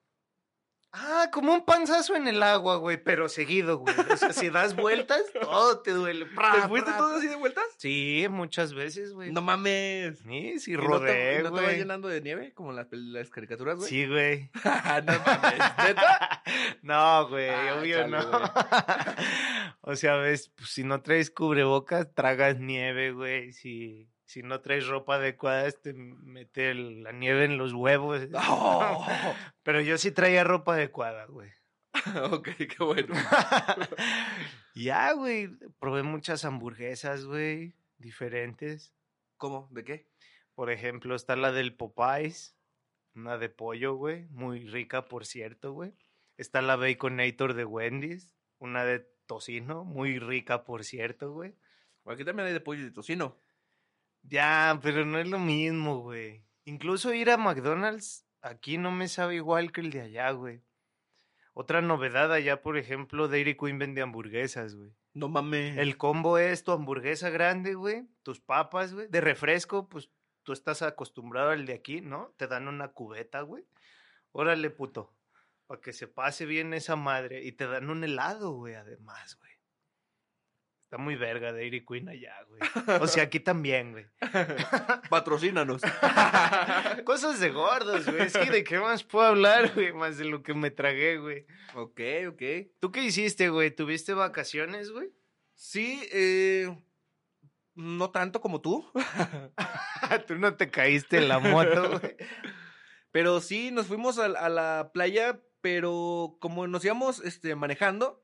Ah, como un panzazo en el agua, güey, pero seguido, güey. O sea, si das vueltas, todo te duele. Pra, ¿Te fuiste pra, todo así de vueltas? Sí, muchas veces, güey. No mames. Sí, sí, ¿Y no te- rodé, y ¿No te, va güey. llenando de nieve como las, las caricaturas, güey? Sí, güey. no mames. ¿Neta? No, güey, Ah, obvio chale, no. güey. o sea, ves, pues, si no traes cubrebocas, tragas nieve, güey. Si, si no traes ropa adecuada, te mete la nieve en los huevos. Oh. Pero yo sí traía ropa adecuada, güey. ok, qué bueno. ya, güey, probé muchas hamburguesas, güey, diferentes. ¿Cómo? ¿De qué? Por ejemplo, está la del Popeyes, una de pollo, güey, muy rica, por cierto, güey. Está la Baconator de Wendy's, una de tocino, muy rica, por cierto, güey. Aquí también hay de pollo y de tocino. Ya, pero no es lo mismo, güey. Incluso ir a McDonald's aquí no me sabe igual que el de allá, güey. Otra novedad allá, por ejemplo, Dairy Queen vende hamburguesas, güey. No mames. El combo es tu hamburguesa grande, güey, tus papas, güey, de refresco, pues tú estás acostumbrado al de aquí, ¿no? Te dan una cubeta, güey. Órale, puto, para que se pase bien esa madre. Y te dan un helado, güey, además, güey. Está muy verga Dairy Queen allá, güey. O sea, aquí también, güey. Patrocínanos. Cosas de gordos, güey. Es que de qué más puedo hablar, güey, más de lo que me tragué, güey. ok, ok. ¿Tú qué hiciste, güey? ¿Tuviste vacaciones, güey? Sí, eh, no tanto como tú, Tú no te caíste en la moto, güey. pero sí nos fuimos a, a la playa, pero como nos íbamos este, manejando,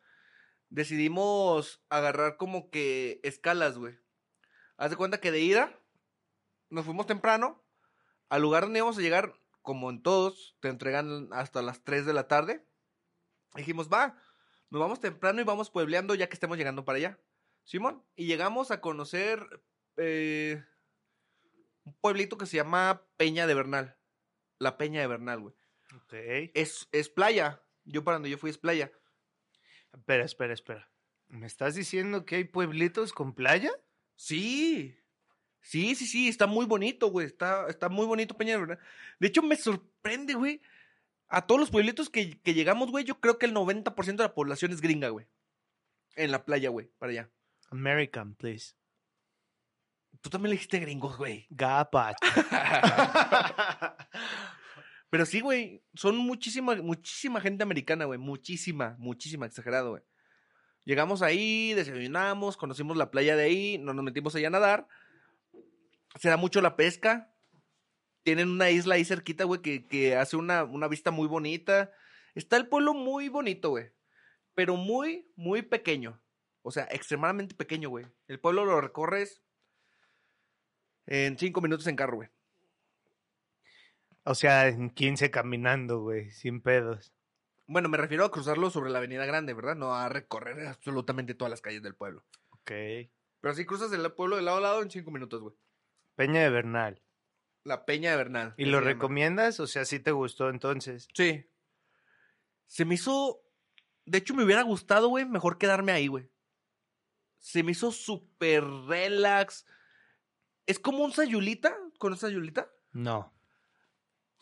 decidimos agarrar como que escalas, güey. Haz de cuenta que de ida nos fuimos temprano al lugar donde íbamos a llegar, como en todos, te entregan hasta las 3 de la tarde. Dijimos, va, nos vamos temprano y vamos puebleando ya que estemos llegando para allá. Simón, y llegamos a conocer eh, un pueblito que se llama Peña de Bernal. La Peña de Bernal, güey. Ok. Es, es playa. Yo para donde yo fui es playa. Espera, espera, espera. ¿Me estás diciendo que hay pueblitos con playa? Sí. Sí, sí, sí, está muy bonito, güey. Está, está muy bonito Peña de hecho, me sorprende, güey. A todos los pueblitos que, que llegamos, güey, yo creo que el 90% de la población es gringa, güey. En la playa, güey, para allá. American, please. Tú también le dijiste gringos, güey. Gapacho. Pero sí, güey, son muchísima, muchísima gente americana, güey. Muchísima, muchísima, exagerado, güey. Llegamos ahí, desayunamos, conocimos la playa de ahí, no nos metimos allá a nadar. Se da mucho la pesca. Tienen una isla ahí cerquita, güey, que, que hace una, una vista muy bonita. Está el pueblo muy bonito, güey. Pero muy, muy pequeño. O sea, extremadamente pequeño, güey. El pueblo lo recorres en cinco minutos en carro, güey. O sea, en 15 caminando, güey, sin pedos. Bueno, me refiero a cruzarlo sobre la Avenida Grande, ¿verdad? No a recorrer absolutamente todas las calles del pueblo. Ok. Pero sí cruzas el pueblo de lado a lado en cinco minutos, güey. Peña de Bernal. La Peña de Bernal. ¿Y lo recomiendas? O sea, ¿sí te gustó entonces? Sí. Se me hizo. De hecho, me hubiera gustado, güey, mejor quedarme ahí, güey. Se me hizo súper relax. Es como un sayulita. ¿Conoces sayulita? No.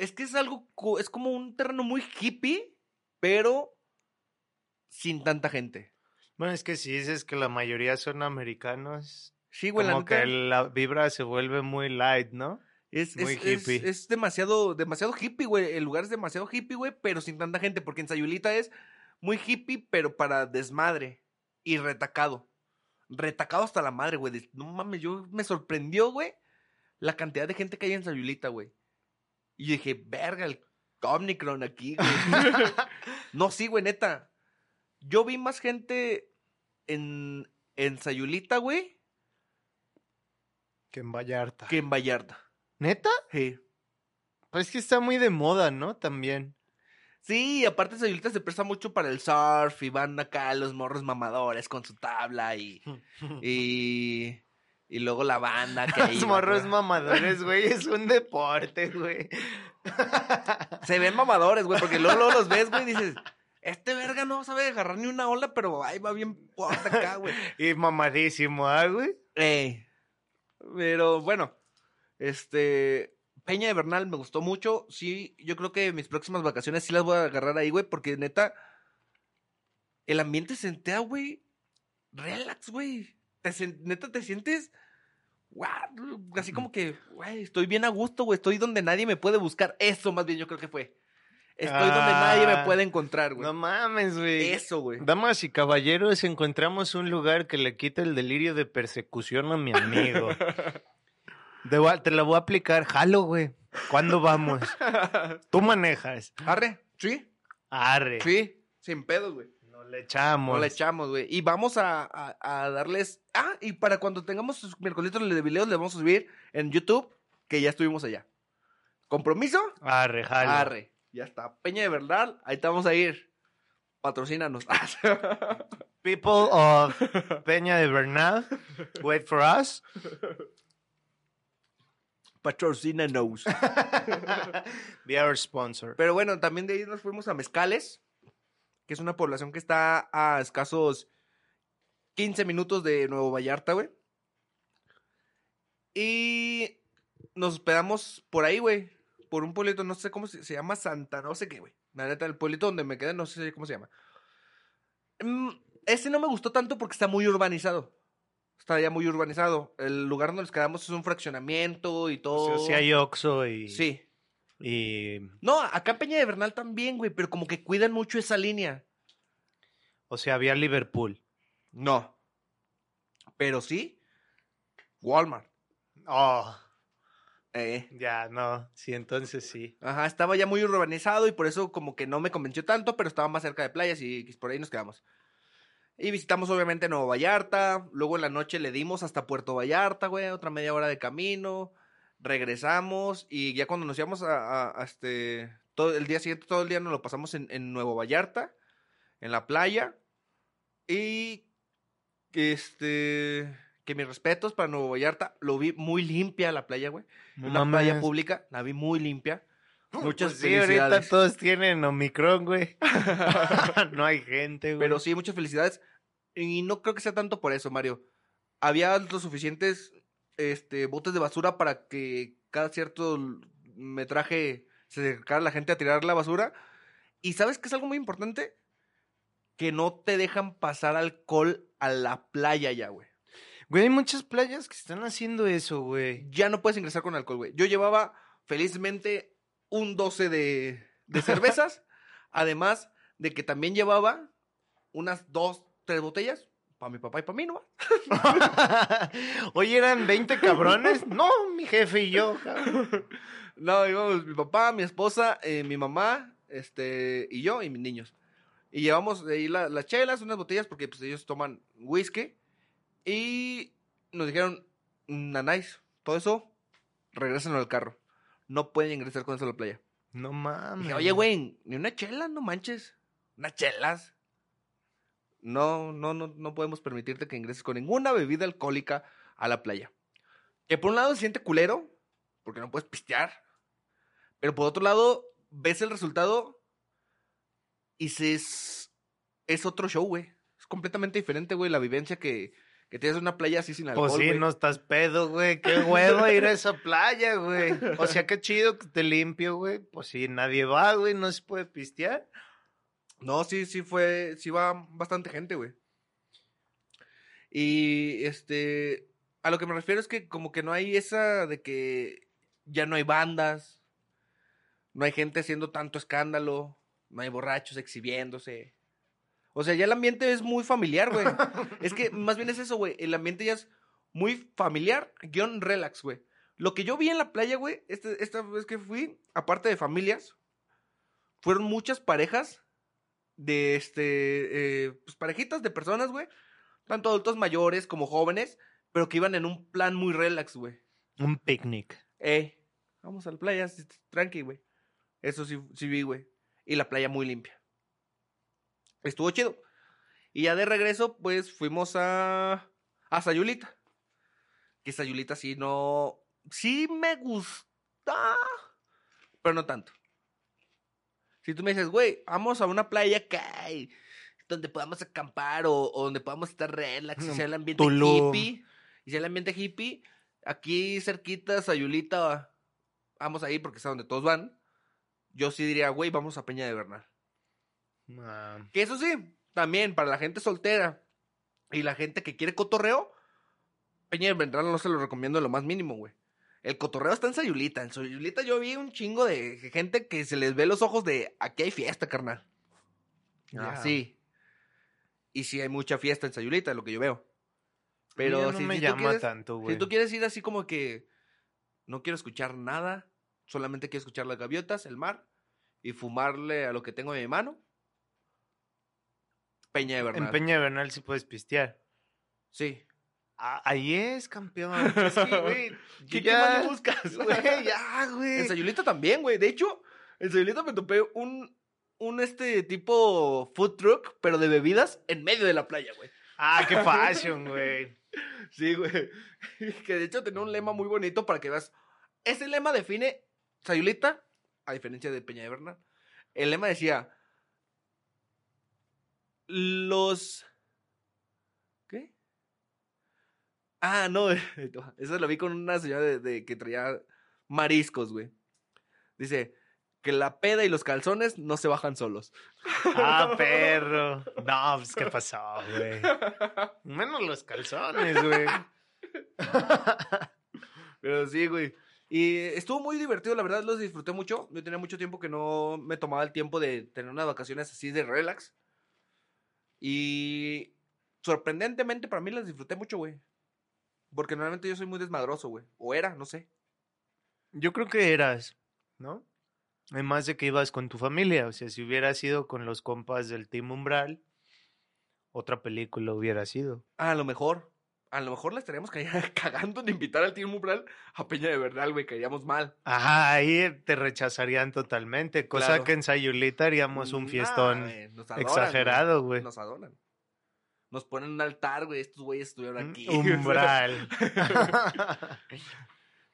Es que es algo. Es como un terreno muy hippie, pero sin tanta gente. Bueno, es que si dices que la mayoría son americanos, Sí, güey, la como que neta, la vibra se vuelve muy light, ¿no? Es, muy es- hippie. es demasiado, demasiado hippie, güey. El lugar es demasiado hippie, güey, pero sin tanta gente, porque en Sayulita es muy hippie, pero para desmadre y retacado. Retacado hasta la madre, güey. No mames, yo me sorprendió, güey, la cantidad de gente que hay en Sayulita, güey. Y dije, verga, el Omnicron aquí, güey. no, sí, güey, neta. Yo vi más gente en, en Sayulita, güey, Que en Vallarta. que en Vallarta. ¿Neta? Sí. Pues es que está muy de moda, ¿no? También. Sí, y aparte Sayulita se presta mucho para el surf y van acá los morros mamadores con su tabla y, y, y luego la banda que ahí Los morros güey. mamadores, güey, es un deporte, güey. Se ven mamadores, güey, porque luego, luego los ves, güey, y dices, este verga no sabe agarrar ni una ola, pero ahí va bien fuerte acá, güey. Y mamadísimo, ¿ah, güey? Ey. Pero bueno, este, Peña de Bernal me gustó mucho. Sí, yo creo que mis próximas vacaciones sí las voy a agarrar ahí, güey, porque neta, el ambiente se sentea, güey, relax, güey. Te neta, te sientes, guau, así como que, güey, estoy bien a gusto, güey, estoy donde nadie me puede buscar. Eso más bien yo creo que fue. Estoy donde nadie me Ah, puede encontrar, güey. No mames, güey. Eso, güey. Damas y caballeros, encontramos un lugar que le quita el delirio de persecución a mi amigo. De te la voy a aplicar. Jalo, güey. ¿Cuándo vamos? Tú manejas. Arre, sí, Arre. sí, sin pedos, güey. Le echamos. No le echamos, güey. Y vamos a, a- a darles. Ah, y para cuando tengamos sus miércoles de videos, les vamos a subir en YouTube que ya estuvimos allá. ¿Compromiso? Arre, jalo. Arre. Ya está. Peña de verdad, ahí te vamos a ir. Patrocínanos. People of Peña de Bernal, wait for us. Patrocínanos. Be our sponsor. Pero bueno, también de ahí nos fuimos a Mezcales, que es una población que está a escasos 15 minutos de Nuevo Vallarta, güey. Y nos hospedamos por ahí, güey. Por un pueblito, no sé cómo se, se llama, Santa, no sé qué, güey. La neta, el pueblito donde me quedé, no sé cómo se llama. Mm, ese no me gustó tanto porque está muy urbanizado. Está ya muy urbanizado. El lugar donde nos quedamos es un fraccionamiento y todo. O sea, sí hay Oxxo y... Sí. Y... No, acá en Peña de Bernal también, güey, pero como que cuidan mucho esa línea. O sea, había Liverpool. No. Pero sí, Walmart. Oh, Eh. ya, no. Sí, entonces sí. Ajá, estaba ya muy urbanizado y por eso como que no me convenció tanto, pero estaba más cerca de playas y por ahí nos quedamos. Y visitamos obviamente Nuevo Vallarta, luego en la noche le dimos hasta Puerto Vallarta, güey, otra media hora de camino, regresamos y ya cuando nos íbamos a, a- a este, todo el día siguiente, todo el día nos lo pasamos en, en Nuevo Vallarta, en la playa y este, que mis respetos para Nuevo Vallarta, lo vi muy limpia la playa, güey, No una playa pública, la vi muy limpia. Muchas Pues sí, ahorita felicidades. todos tienen Omicron, güey. no hay gente, güey. Pero sí, muchas felicidades. Y no creo que sea tanto por eso, Mario. Había los suficientes este, botes de basura para que cada cierto metraje se acercara la gente a tirar la basura. Y sabes que es algo muy importante? Que no te dejan pasar alcohol a la playa ya, güey. Güey, hay muchas playas que están haciendo eso, güey. Ya no puedes ingresar con alcohol, güey. Yo llevaba felizmente un 12 de, de cervezas. además de que también llevaba unas dos, tres botellas para mi papá y para mí, ¿no? Oye, ¿eran 20 cabrones? No, mi jefe y yo. cabrón. No, íbamos mi papá, mi esposa, eh, mi mamá, este, y yo y mis niños. Y llevamos ahí la- las chelas, unas botellas, porque pues ellos toman whisky. Y nos dijeron, nanáis, todo eso, regresen al carro. No pueden ingresar con eso a la playa. No mames. Dije, oye, güey, ni una chela, no manches. unas chelas. No, no, no, no podemos permitirte que ingreses con ninguna bebida alcohólica a la playa. Que por un lado se siente culero, porque no puedes pistear. Pero por otro lado, ves el resultado y se es, es otro show, güey. Es completamente diferente, güey, la vivencia que, que tienes en una playa así sin alcohol, Pues sí, güey. no estás pedo, güey. Qué huevo ir a esa playa, güey. O sea, qué chido que te limpio, güey. Pues sí, nadie va, güey. No se puede pistear. No, sí, sí fue, sí va bastante gente, güey. Y este, a lo que me refiero es que como que no hay esa de que ya no hay bandas, no hay gente haciendo tanto escándalo, no hay borrachos exhibiéndose. O sea, ya el ambiente es muy familiar, güey. es que más bien es eso, güey. El ambiente ya es muy familiar, guion relax, güey. Lo que yo vi en la playa, güey, este- esta vez que fui, aparte de familias, fueron muchas parejas de este, eh, pues parejitas de personas, güey. Tanto adultos mayores como jóvenes, pero que iban en un plan muy relax, güey. Un picnic. Eh, vamos a la playa, tranqui, güey. Eso sí, sí vi, güey. Y la playa muy limpia. Estuvo chido. Y ya de regreso, pues fuimos a, a Sayulita. Que Sayulita sí no. Sí me gusta. Pero no tanto. Si tú me dices, güey, vamos a una playa acá y- donde podamos acampar o, o donde podamos estar relax y sea el ambiente Tulum. hippie. Y sea el ambiente hippie. Aquí cerquita, Sayulita, vamos ahí porque es a donde todos van. Yo sí diría, güey, vamos a Peña de Bernal. Ah, Que eso sí, también para la gente soltera y la gente que quiere cotorreo, Peña de Bernal no se lo recomiendo en lo más mínimo, güey. El cotorreo está en Sayulita. En Sayulita yo vi un chingo de gente que se les ve los ojos de aquí hay fiesta, carnal. Así. Y sí hay mucha fiesta en Sayulita, es lo que yo veo. Pero no si, me si tú llama quieres- tanto, güey. si tú quieres ir así como que no quiero escuchar nada, solamente quiero escuchar las gaviotas, el mar y fumarle a lo que tengo en mi mano. Peña de Bernal. En Peña de Bernal sí puedes pistear. Sí. Ah, ahí es, campeón. Es que, güey, ¿Qué, qué ya- más le buscas, Güey, ya, En güey. Sayulita también, güey. De hecho, en Sayulita me topé un, un este tipo food truck, pero de bebidas en medio de la playa, güey. Ah, qué fashion, güey. Sí, güey. Que de hecho tenía un lema muy bonito para que veas. Ese lema define Sayulita, a diferencia de Peña de Bernal. El lema decía: Los. ¿Qué? Ah, no. Eso lo vi con una señora de, de que traía mariscos, güey. Dice: Que la peda y los calzones no se bajan solos. Ah, perro. No, pues, ¿qué pasó, güey? Menos los calzones, güey. Pero sí, güey. Y estuvo muy divertido, la verdad los disfruté mucho. Yo tenía mucho tiempo que no me tomaba el tiempo de tener unas vacaciones así de relax. Y sorprendentemente para mí las disfruté mucho, güey. Porque normalmente yo soy muy desmadroso, güey. O era, no sé. Yo creo que eras, ¿no? Además de que ibas con tu familia. O sea, si hubieras ido con los compas del Team Umbral, otra película hubiera sido. A lo mejor. A lo mejor la estaríamos ca- cagando en invitar al Team Umbral a Peña de Verdad, güey. Caeríamos mal. Ajá, ahí te rechazarían totalmente. Cosa Claro. que en Sayulita haríamos un Nah, fiestón adoran, exagerado, güey. Nos adoran. Nos ponen un altar, güey. Estos güeyes estuvieron aquí. Umbral.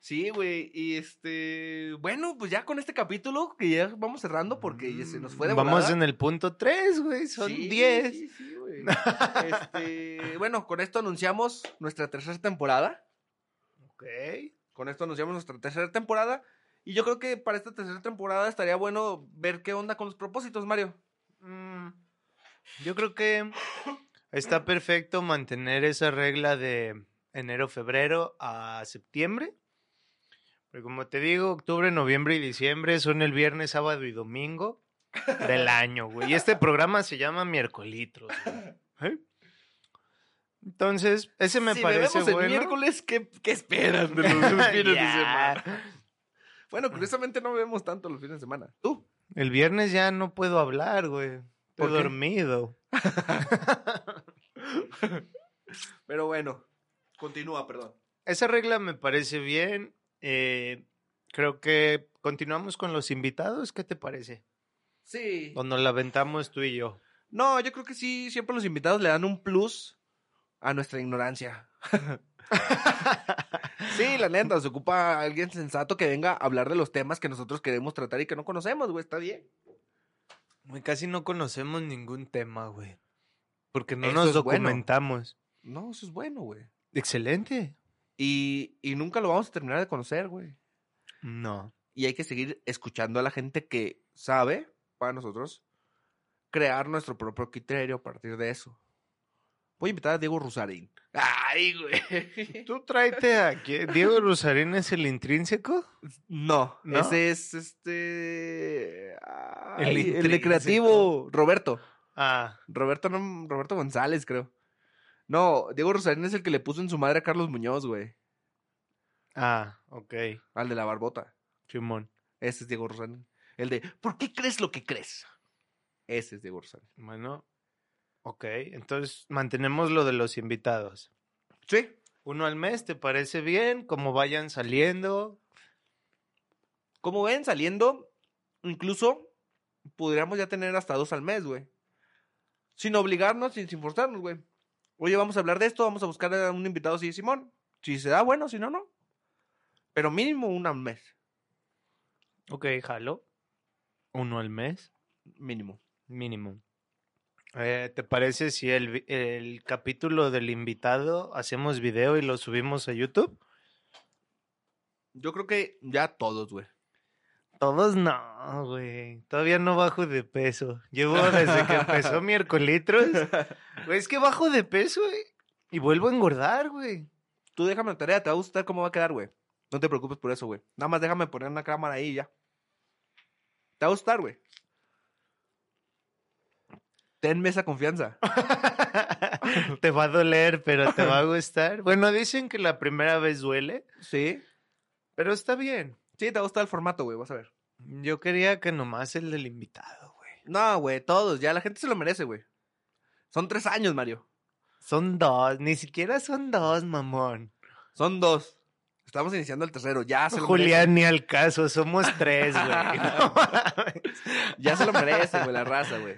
Sí, güey. Y este. Bueno, pues ya con este capítulo, que ya vamos cerrando porque ya se nos fue de Vamos volada. en el punto 3, güey. Son Sí, 10. Sí, sí, güey. Este, bueno, con esto anunciamos nuestra tercera temporada. Ok. Con esto anunciamos nuestra tercera temporada. Y yo creo que para esta tercera temporada estaría bueno ver qué onda con los propósitos, Mario. Mm, Yo creo que está perfecto mantener esa regla de enero-febrero a septiembre. Porque como te digo, octubre, noviembre y diciembre son el viernes, sábado y domingo del año, güey. Y este programa se llama Miércolitros. ¿Eh? Entonces, ese me si parece bebemos el bueno. miércoles, ¿qué, qué esperas de los fines de semana? Bueno, curiosamente no bebemos tanto los fines de semana. ¿Tú? El viernes ya no puedo hablar, güey. ¿Por Estoy dormido. Pero bueno, continúa, perdón. Esa regla me parece bien. eh, creo que continuamos con los invitados. ¿Qué te parece? Sí. O nos la aventamos tú y yo. No, yo creo que sí, siempre los invitados le dan un plus a nuestra ignorancia. sí, la neta, se ocupa alguien sensato que venga a hablar de los temas que nosotros queremos tratar y que no conocemos, güey, está bien. Güey, casi no conocemos ningún tema, güey. Porque no Eso nos bueno. documentamos. No, eso es bueno, güey. Excelente. Y, y nunca lo vamos a terminar de conocer, güey. No. Y hay que seguir escuchando a la gente que sabe, para nosotros, crear nuestro propio criterio a partir de eso. Voy a invitar a Diego Rusarín. Ay, güey. ¿Tú tráete a quién? ¿Diego Rosarín es el intrínseco? No, ¿No? ese es este. ay, El el, de intrínseco. creativo, Roberto. Ah, Roberto, no, Roberto González, creo. No, Diego Rosarín es el que le puso en su madre a Carlos Muñoz, güey. ah, ok. Al de la barbota. Simón. Ese es Diego Rosarín. El de, ¿por qué crees lo que crees? Ese es Diego Rosarín. Bueno, ok. Entonces mantenemos lo de los invitados. Sí. Uno al mes, ¿te parece bien? Como vayan saliendo. Como ven, saliendo, incluso podríamos ya tener hasta dos al mes, güey. Sin obligarnos, sin, sin forzarnos, güey. Oye, vamos a hablar de esto, vamos a buscar a un invitado, sí, Simón. Si se da, bueno, si no, no. Pero mínimo una al mes. Ok, jalo. Uno al mes, Mínimo. mínimo. Eh, ¿Te parece si el, el capítulo del invitado hacemos video y lo subimos a YouTube? Yo creo que ya todos, güey. Todos no, güey. Todavía no bajo de peso. Llevo desde que empezó mi Hercolitros. Güey, es que bajo de peso, güey. Y vuelvo a engordar, güey. Tú déjame la tarea, te va a gustar cómo va a quedar, güey. No te preocupes por eso, güey. Nada más déjame poner una cámara ahí y ya. Te va a gustar, güey. Tenme esa confianza. te va a doler, pero te va a gustar. Bueno, dicen que la primera vez duele, Sí. pero está bien. Sí, te va a gustar el formato, güey, vas a ver. Yo quería que nomás el del invitado, güey. No, güey, todos, ya la gente se lo merece, güey. Son tres años, Mario. Son dos, ni siquiera son dos, mamón. Son dos. Estamos iniciando el tercero, ya se lo Julián, ni al caso, somos tres, güey. No. Ya se lo merece, güey, la raza, güey.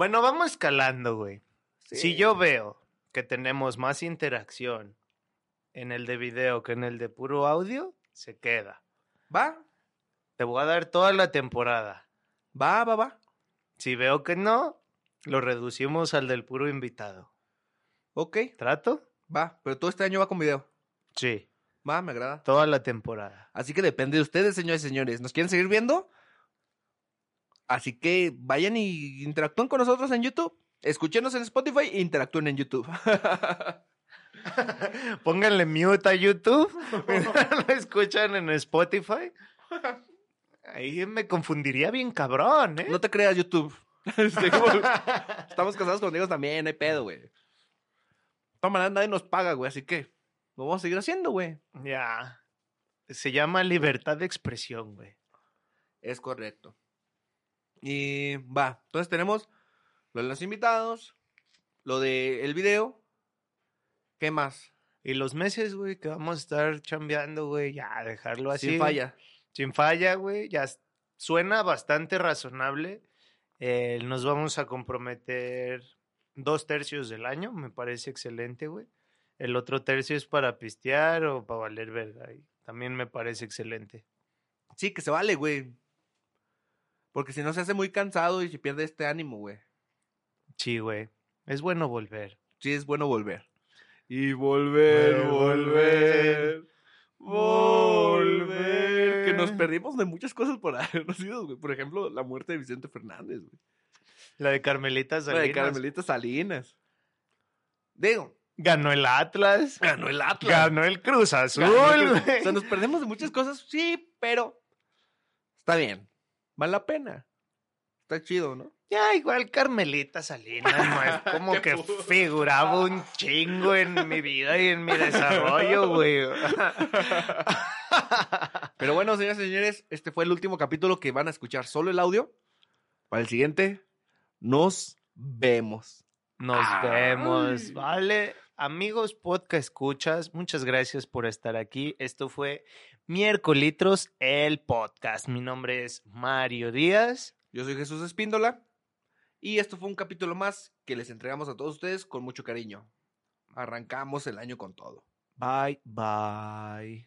Bueno, vamos escalando, güey. Sí. Si yo veo que tenemos más interacción en el de video que en el de puro audio, se queda. Va, Te voy a dar toda la temporada. va, va, va. Si veo que no, lo reducimos al del puro invitado. Ok, ¿Trato? va. Pero todo este año va con video. Sí, Va, me agrada. toda la temporada. Así que depende de ustedes, señores y señores. ¿Nos quieren seguir viendo? Así que vayan y interactúen con nosotros en YouTube. Escúchenos en Spotify e interactúen en YouTube. Pónganle mute a YouTube. lo escuchan en Spotify. Ahí me confundiría bien cabrón, ¿eh? no te creas, YouTube. Este, Estamos casados con Diego también, no hay pedo, güey. Maneras, nadie nos paga, güey, así que lo vamos a seguir haciendo, güey. Ya. Se llama libertad de expresión, güey. Es correcto. Y va, entonces tenemos lo de los invitados, lo del el video. ¿Qué más? Y los meses, güey, que vamos a estar chambeando, güey, ya, dejarlo así. Sin falla. Sin falla, güey, ya suena bastante razonable. Eh, nos vamos a comprometer dos tercios del año, me parece excelente, güey. El otro tercio es para pistear o para valer verga. y también me parece excelente. Sí, que se vale, güey. Porque si no se hace muy cansado y se pierde este ánimo, güey. Sí, güey. Es bueno volver. Sí, es bueno volver. Y volver, Volver, volver, volver. Que nos perdimos de muchas cosas por habernos ido, güey. Por ejemplo, la muerte de Vicente Fernández, güey. La de Carmelita La Salinas. de Carmelita Salinas. Digo, Ganó el Atlas. ganó el Atlas. Ganó el Cruz Azul, güey. O sea, nos perdemos de muchas cosas, sí, pero está bien. Vale la pena. Está chido, ¿no? Ya, igual Carmelita Salinas, no es como que figuraba un chingo en mi vida y en mi desarrollo, güey. Pero bueno, señoras y señores, este fue el último capítulo que van a escuchar solo el audio. Para el siguiente, nos vemos. Nos vemos, Ay. ¿vale? Amigos podcast escuchas, muchas gracias por estar aquí. Esto fue Miércolitros, el podcast. Mi nombre es Mario Díaz. Yo soy Jesús Espíndola. Y esto fue un capítulo más que les entregamos a todos ustedes con mucho cariño. Arrancamos el año con todo. Bye, bye.